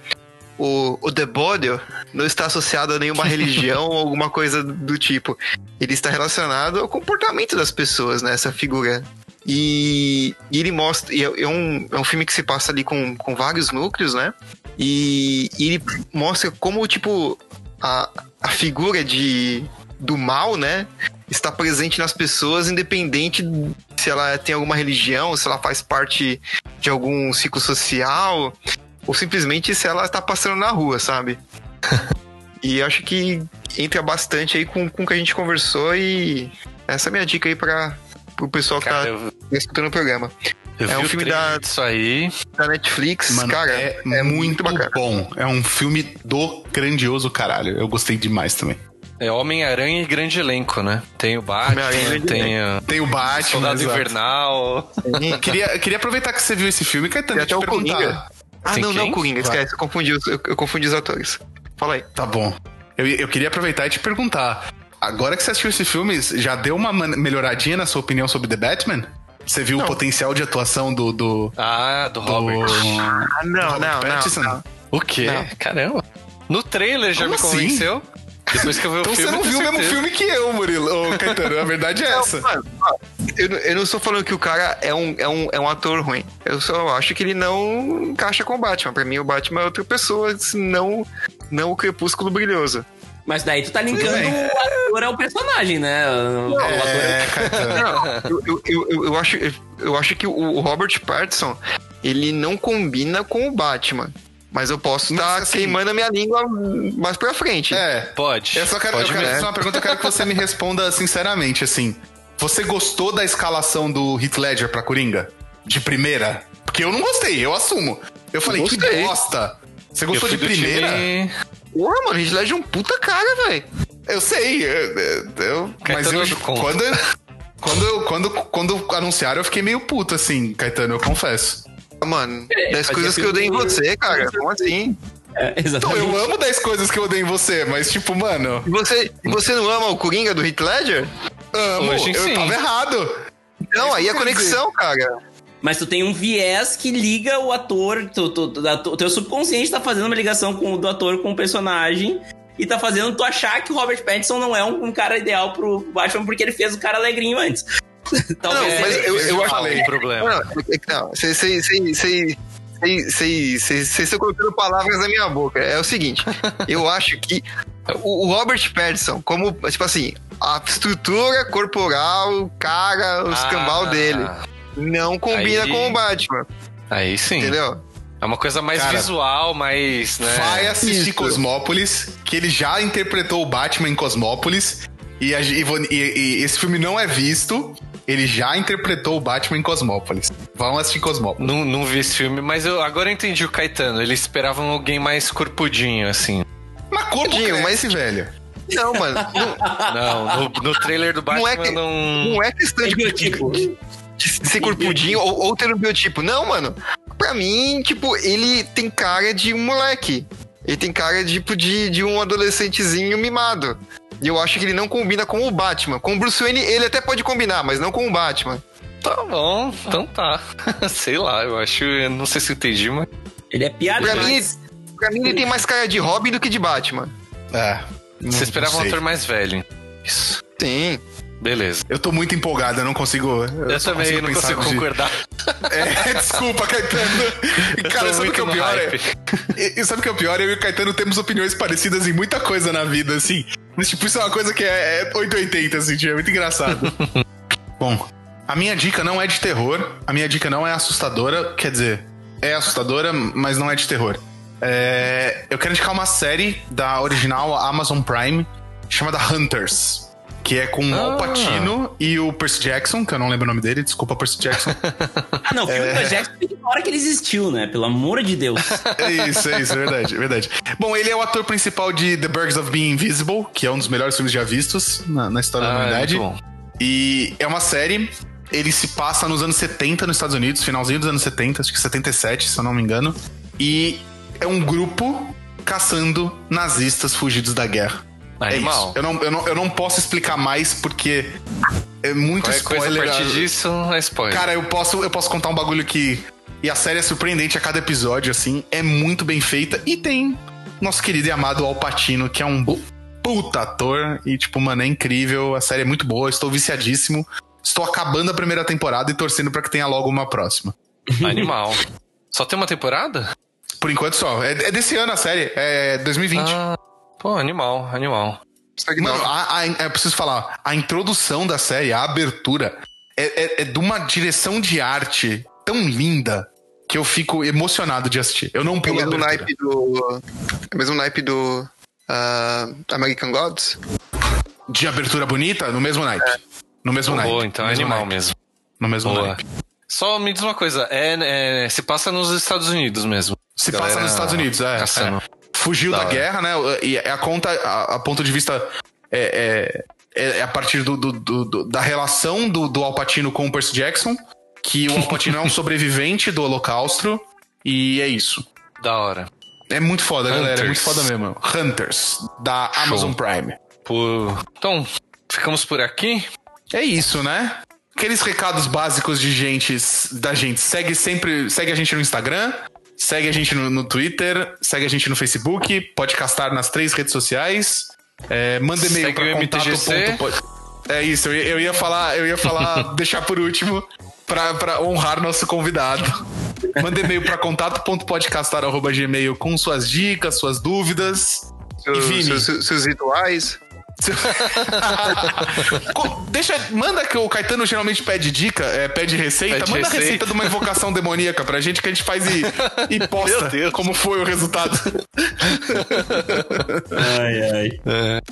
o, o demônio não está associado a nenhuma religião (laughs) ou alguma coisa do tipo. Ele está relacionado ao comportamento das pessoas, né? Essa figura. E, e ele mostra. E é, é um, é um filme que se passa ali com, com vários núcleos, né? E, e ele mostra como, tipo, a, a figura de, do mal, né? Está presente nas pessoas, independente se ela tem alguma religião, se ela faz parte de algum ciclo social, ou simplesmente se ela está passando na rua, sabe? (laughs) e eu acho que entra bastante aí com, com o que a gente conversou e essa é a minha dica aí para o pessoal que cara, tá eu, escutando o programa. eu É um filme da- disso aí. Da Netflix, Mano, cara, é, é, muito, muito bacana. bom. É um filme do grandioso caralho. Eu gostei demais também. É Homem-Aranha e grande elenco, né? Tem o Batman, tem o Tem o Batman. Soldado exato. Invernal. (laughs) Queria, queria aproveitar que você viu esse filme, Caetano, e te até o perguntar. Coringa. Ah, Tem não, não, quem? Coringa, Vai. esquece, eu confundi, os- eu, eu confundi os atores. Fala aí. Tá bom. Eu, eu queria aproveitar e te perguntar. Agora que você assistiu esse filme, já deu uma melhoradinha na sua opinião sobre The Batman? Você viu o Não. potencial de atuação do. do, Ah, do do- Robert. Ah, não, Robert não, não, não. O quê? Não. Caramba. No trailer já Como me assim? Depois que eu vi Então o filme. você não viu o mesmo filme que eu, Murilo. Ô, Caetano, a verdade é essa. Mano, eu, não- eu não estou falando que o cara é um, é, um, é um ator ruim. Eu só acho que ele não encaixa com o Batman. Pra mim, o Batman é outra pessoa, não, não o Crepúsculo Brilhoso. Mas daí tu tá linkando bem. o ator ao personagem, né? O ator É, Caetano. Não, eu, eu, eu, eu- acho, eu acho que o, o Robert Pattinson, ele não combina com o Batman. Mas eu posso estar assim- queimando a minha língua mais pra frente. É. Pode. Eu só quero, eu Pode quero mesmo. fazer uma pergunta, eu quero que você me responda sinceramente, assim. Você gostou da escalação do Heath Ledger pra Coringa? De primeira? Porque eu não gostei, eu assumo. Eu falei, que Gostei. bosta. Você Eu gostou de primeira? time- Porra, mano, Heath Ledger é um puta cara, velho. Eu sei, eu, eu- eu- mas eu, conto. quando, quando, eu- quando, quando anunciaram, eu fiquei meio puto, assim, Caetano, eu confesso. Mano, É, 10 fazia coisas que eu dei em você, cara. Como assim? É, Então, exatamente. eu amo 10 coisas que eu odeio em você, mas, tipo, mano, E você, você não ama o Coringa do Heath Ledger? amo, Hoje eu sim. tava errado. Não, aí é quero conexão, cara. Mas tu tem um viés que liga o ator, tu, tu, tu- da- tu- o teu subconsciente tá fazendo uma ligação com, do ator com o personagem e tá fazendo tu achar que o Robert Pattinson não é um, um cara ideal pro Batman porque ele fez o cara alegrinho antes. (laughs) Talvez Não, mas eu- eu falei. tem problema. Não, não, vocês estão colocando palavras na minha boca. É o seguinte, eu (laughs) acho que o, o Robert Pattinson, como, tipo assim, a estrutura corporal, o cara, o escambau Ah, dele. não combina Aí- com o Batman, Aí sim. entendeu? É uma coisa mais Cara, visual, mais. Né? Vai assistir Isso. Cosmópolis, que ele já interpretou o Batman em Cosmópolis. E, a- e e- e esse filme não é visto. Ele já interpretou o Batman em Cosmópolis. Vão assistir Cosmópolis. Não, não vi esse filme, mas eu agora eu entendi o Caetano. Eles esperavam alguém mais corpudinho, assim. Mas cresce, mas- velho. Não, mano, (laughs) não, Não, no, no trailer do Batman Não é que- não. não é questão de, biotipo. de- de ser corpudinho ou, ou ter um biotipo. Não, mano. Pra mim, tipo, ele tem cara de um moleque. Ele tem cara, tipo, de, de um adolescentezinho mimado. E eu acho que ele não combina com o Batman. Com o Bruce Wayne, ele até pode combinar, mas não com o Batman. Tá bom, então tá. (laughs) Sei lá, eu acho. Eu não sei se eu entendi, mas. Ele é piada Pra mim, pra mim, ele tem mais cara de Robin do que de Batman. É. Você esperava um ator mais velho. Isso. Sim. Beleza. Eu tô muito empolgado, eu não consigo. Eu, só também não pensar consigo de- concordar. (laughs) É, desculpa, Caetano. Eu Cara, sabe o que é o pior? É, e sabe o que é o pior? Eu e o Caetano temos opiniões parecidas em muita coisa na vida, assim. Mas, tipo, isso é uma coisa que é, é 880, assim, tipo, é muito engraçado. (laughs) Bom, a minha dica não é de terror. A minha dica não é assustadora. Quer dizer, é assustadora, mas não é de terror. É, eu quero indicar uma série da original Amazon Prime chamada Hunters. Que é com o Al Ah. Pacino e o Percy Jackson, que eu não lembro o nome dele, desculpa, Percy Jackson. (laughs) Ah, não, o filme do Jackson tem na hora que ele existiu, né? Pelo amor de Deus. (laughs) É isso, é isso, é verdade, é verdade. Bom, ele é o ator principal de The Birds of Being Invisible, que é um dos melhores filmes já vistos na, na história da Ah, é humanidade. muito bom. E é uma série, ele se passa nos anos 70 nos Estados Unidos, finalzinho dos anos 70, acho que 77, se eu não me engano. E é um grupo caçando nazistas fugidos da guerra. É Animal. isso. Eu não, eu, não, eu não posso explicar mais porque é muito Qualquer coisa a spoiler. partir disso é spoiler. Cara, eu posso, eu posso contar um bagulho que. E a série é surpreendente a cada episódio, assim. É muito bem feita. E tem nosso querido e amado Al Pacino, que é um puta ator. E, tipo, mano, é incrível. A série é muito boa. Estou viciadíssimo. Estou acabando a primeira temporada e torcendo pra que tenha logo uma próxima. (laughs) Animal. Só tem uma temporada? Por enquanto só. É, é desse ano a série. É 2020. Ah, pô, animal, animal. Mano, a, a- eu preciso falar, a introdução da série, a abertura, é, é, é de uma direção de arte tão linda que eu fico emocionado de assistir. Eu não É pulo a mesmo naipe do. É o mesmo naipe do. ah, American Gods? De abertura bonita, no mesmo naipe. No mesmo naipe. Boa, então no é mesmo animal naipe. mesmo. No mesmo Boa. naipe. Só me diz uma coisa, é, é- se passa nos Estados Unidos mesmo. Se Galera passa nos Estados Unidos, é. caçando. É. Fugiu Da da, guerra, né? E a conta, a, a ponto de vista. É, é, é a partir do, do- do- da relação do, do Al Pacino com o Percy Jackson. Que o Al Pacino é um (laughs) sobrevivente do Holocausto. E é isso. Da hora. É muito foda, galera. É Hunters. muito foda mesmo. Hunters, da Amazon Prime. Pô, Então, ficamos por aqui. É isso, né? Aqueles recados básicos de gente, da gente. Segue sempre, segue a gente no Instagram, segue a gente no, no Twitter, segue a gente no Facebook, pode castar nas três redes sociais. É, manda e-mail para o contato. Ponto É isso, eu ia, eu ia falar, eu ia falar, (laughs) deixar por último pra honrar nosso convidado. Manda e-mail para contato.podcastar.gmail com suas dicas, suas dúvidas. Seus, seus- seus rituais? (laughs) Deixa, manda que o Caetano geralmente pede dica, é, pede receita. Pede manda a receita. receita de uma invocação demoníaca pra gente que a gente faz e, e posta como foi o resultado. Ai, ai.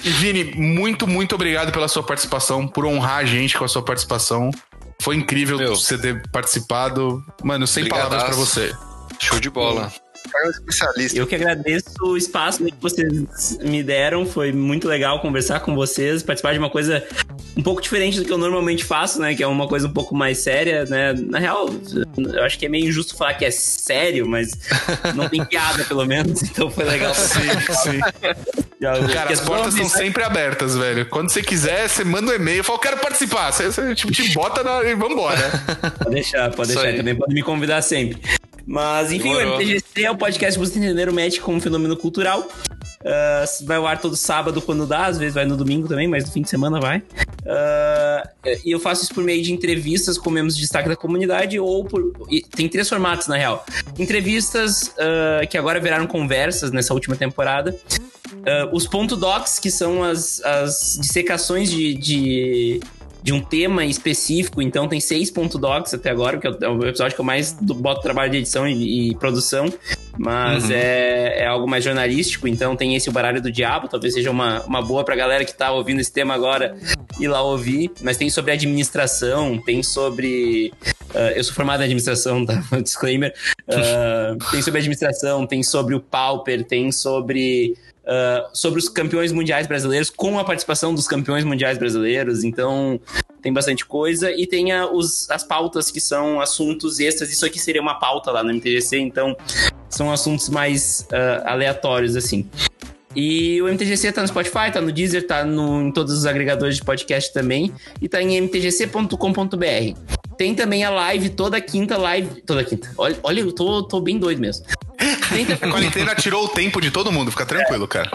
E Vini, muito, muito obrigado pela sua participação, por honrar a gente com a sua participação. Foi incrível Meu. você ter participado. Mano, sem palavras pra Brigadaço. você. Show de bola. Cara, é um especialista. Eu que agradeço o espaço que vocês me deram. Foi muito legal conversar com vocês, participar de uma coisa um pouco diferente do que eu normalmente faço, né? Que é uma coisa um pouco mais séria, né? Na real, eu acho que é meio injusto falar que é sério, mas (laughs) não tem piada, pelo menos. Então foi legal. Sim, sim. Cara, as portas estão sempre abertas, velho. Quando você quiser, você manda um e-mail, fala, eu quero participar. Você, você, tipo, te bota na... e vambora. Pode deixar, pode Isso deixar. aí. Também pode me convidar sempre. Mas, enfim, Demorou. o MTGC é o podcast você entender o Magic como um fenômeno cultural. Ah, vai ao ar todo sábado quando dá, às vezes vai no domingo também, mas no fim de semana vai. Ah, e eu faço isso por meio de entrevistas com membros de destaque da comunidade ou por. tem três formatos, na real. Entrevistas ah, que agora viraram conversas nessa última temporada. Os ponto docs, que são as, as dissecações de, de de um tema específico, então tem seis ponto docs até agora, que é o episódio que eu mais boto trabalho de edição e, e produção, mas uhum. é, é algo mais jornalístico, então tem esse o Baralho do Diabo, talvez seja uma, uma boa pra galera que tá ouvindo esse tema agora ir lá ouvir, mas tem sobre administração, tem sobre... Uh, eu sou formado em administração, tá? (laughs) Disclaimer. Uh, tem sobre administração, tem sobre o Pauper, tem sobre uh, sobre os campeões mundiais brasileiros, com a participação dos campeões mundiais brasileiros. Então, tem bastante coisa. E tem a, os, as pautas que são assuntos extras. Isso aqui seria uma pauta lá no MTGC, então são assuntos mais uh, aleatórios, assim. E o MTGC tá no Spotify, tá no Deezer, tá no, em todos os agregadores de podcast também. E tá em mtgc.com.br. Tem também a live toda quinta, live. Toda quinta. Olha, olha eu tô, tô bem doido mesmo. A quarentena tirou o tempo de todo mundo, fica tranquilo, cara.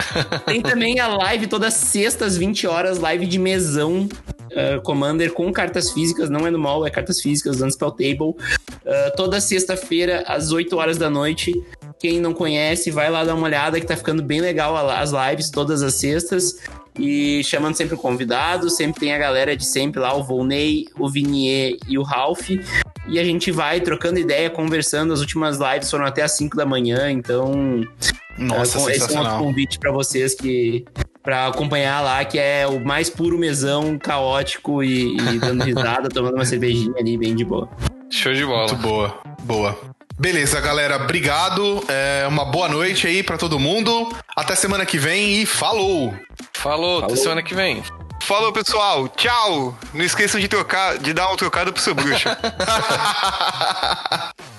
Tem também a live todas sextas, 20 horas, live de mesão. Uh, Commander com cartas físicas, não é no mall, é cartas físicas, usando Spell Table. Uh, toda sexta-feira, às 8 horas da noite. Quem não conhece, vai lá dar uma olhada que tá ficando bem legal as lives todas as sextas. E chamando sempre o convidado, sempre tem a galera de sempre lá, o Volney, o Vinier e o Ralph. E a gente vai trocando ideia, conversando. As últimas lives foram até as 5 da manhã, então. Nossa, é, esse é um convite para vocês que para acompanhar lá, que é o mais puro mesão, caótico e, e dando risada, (laughs) tomando uma cervejinha ali bem de boa. Show de bola. Muito boa, boa. Beleza, galera, obrigado. É, uma boa noite aí para todo mundo. Até semana que vem e falou. Falou, falou. até semana que vem. Falou, pessoal. Tchau. Não esqueçam de trocar, de dar um trocado pro seu bruxo. (laughs)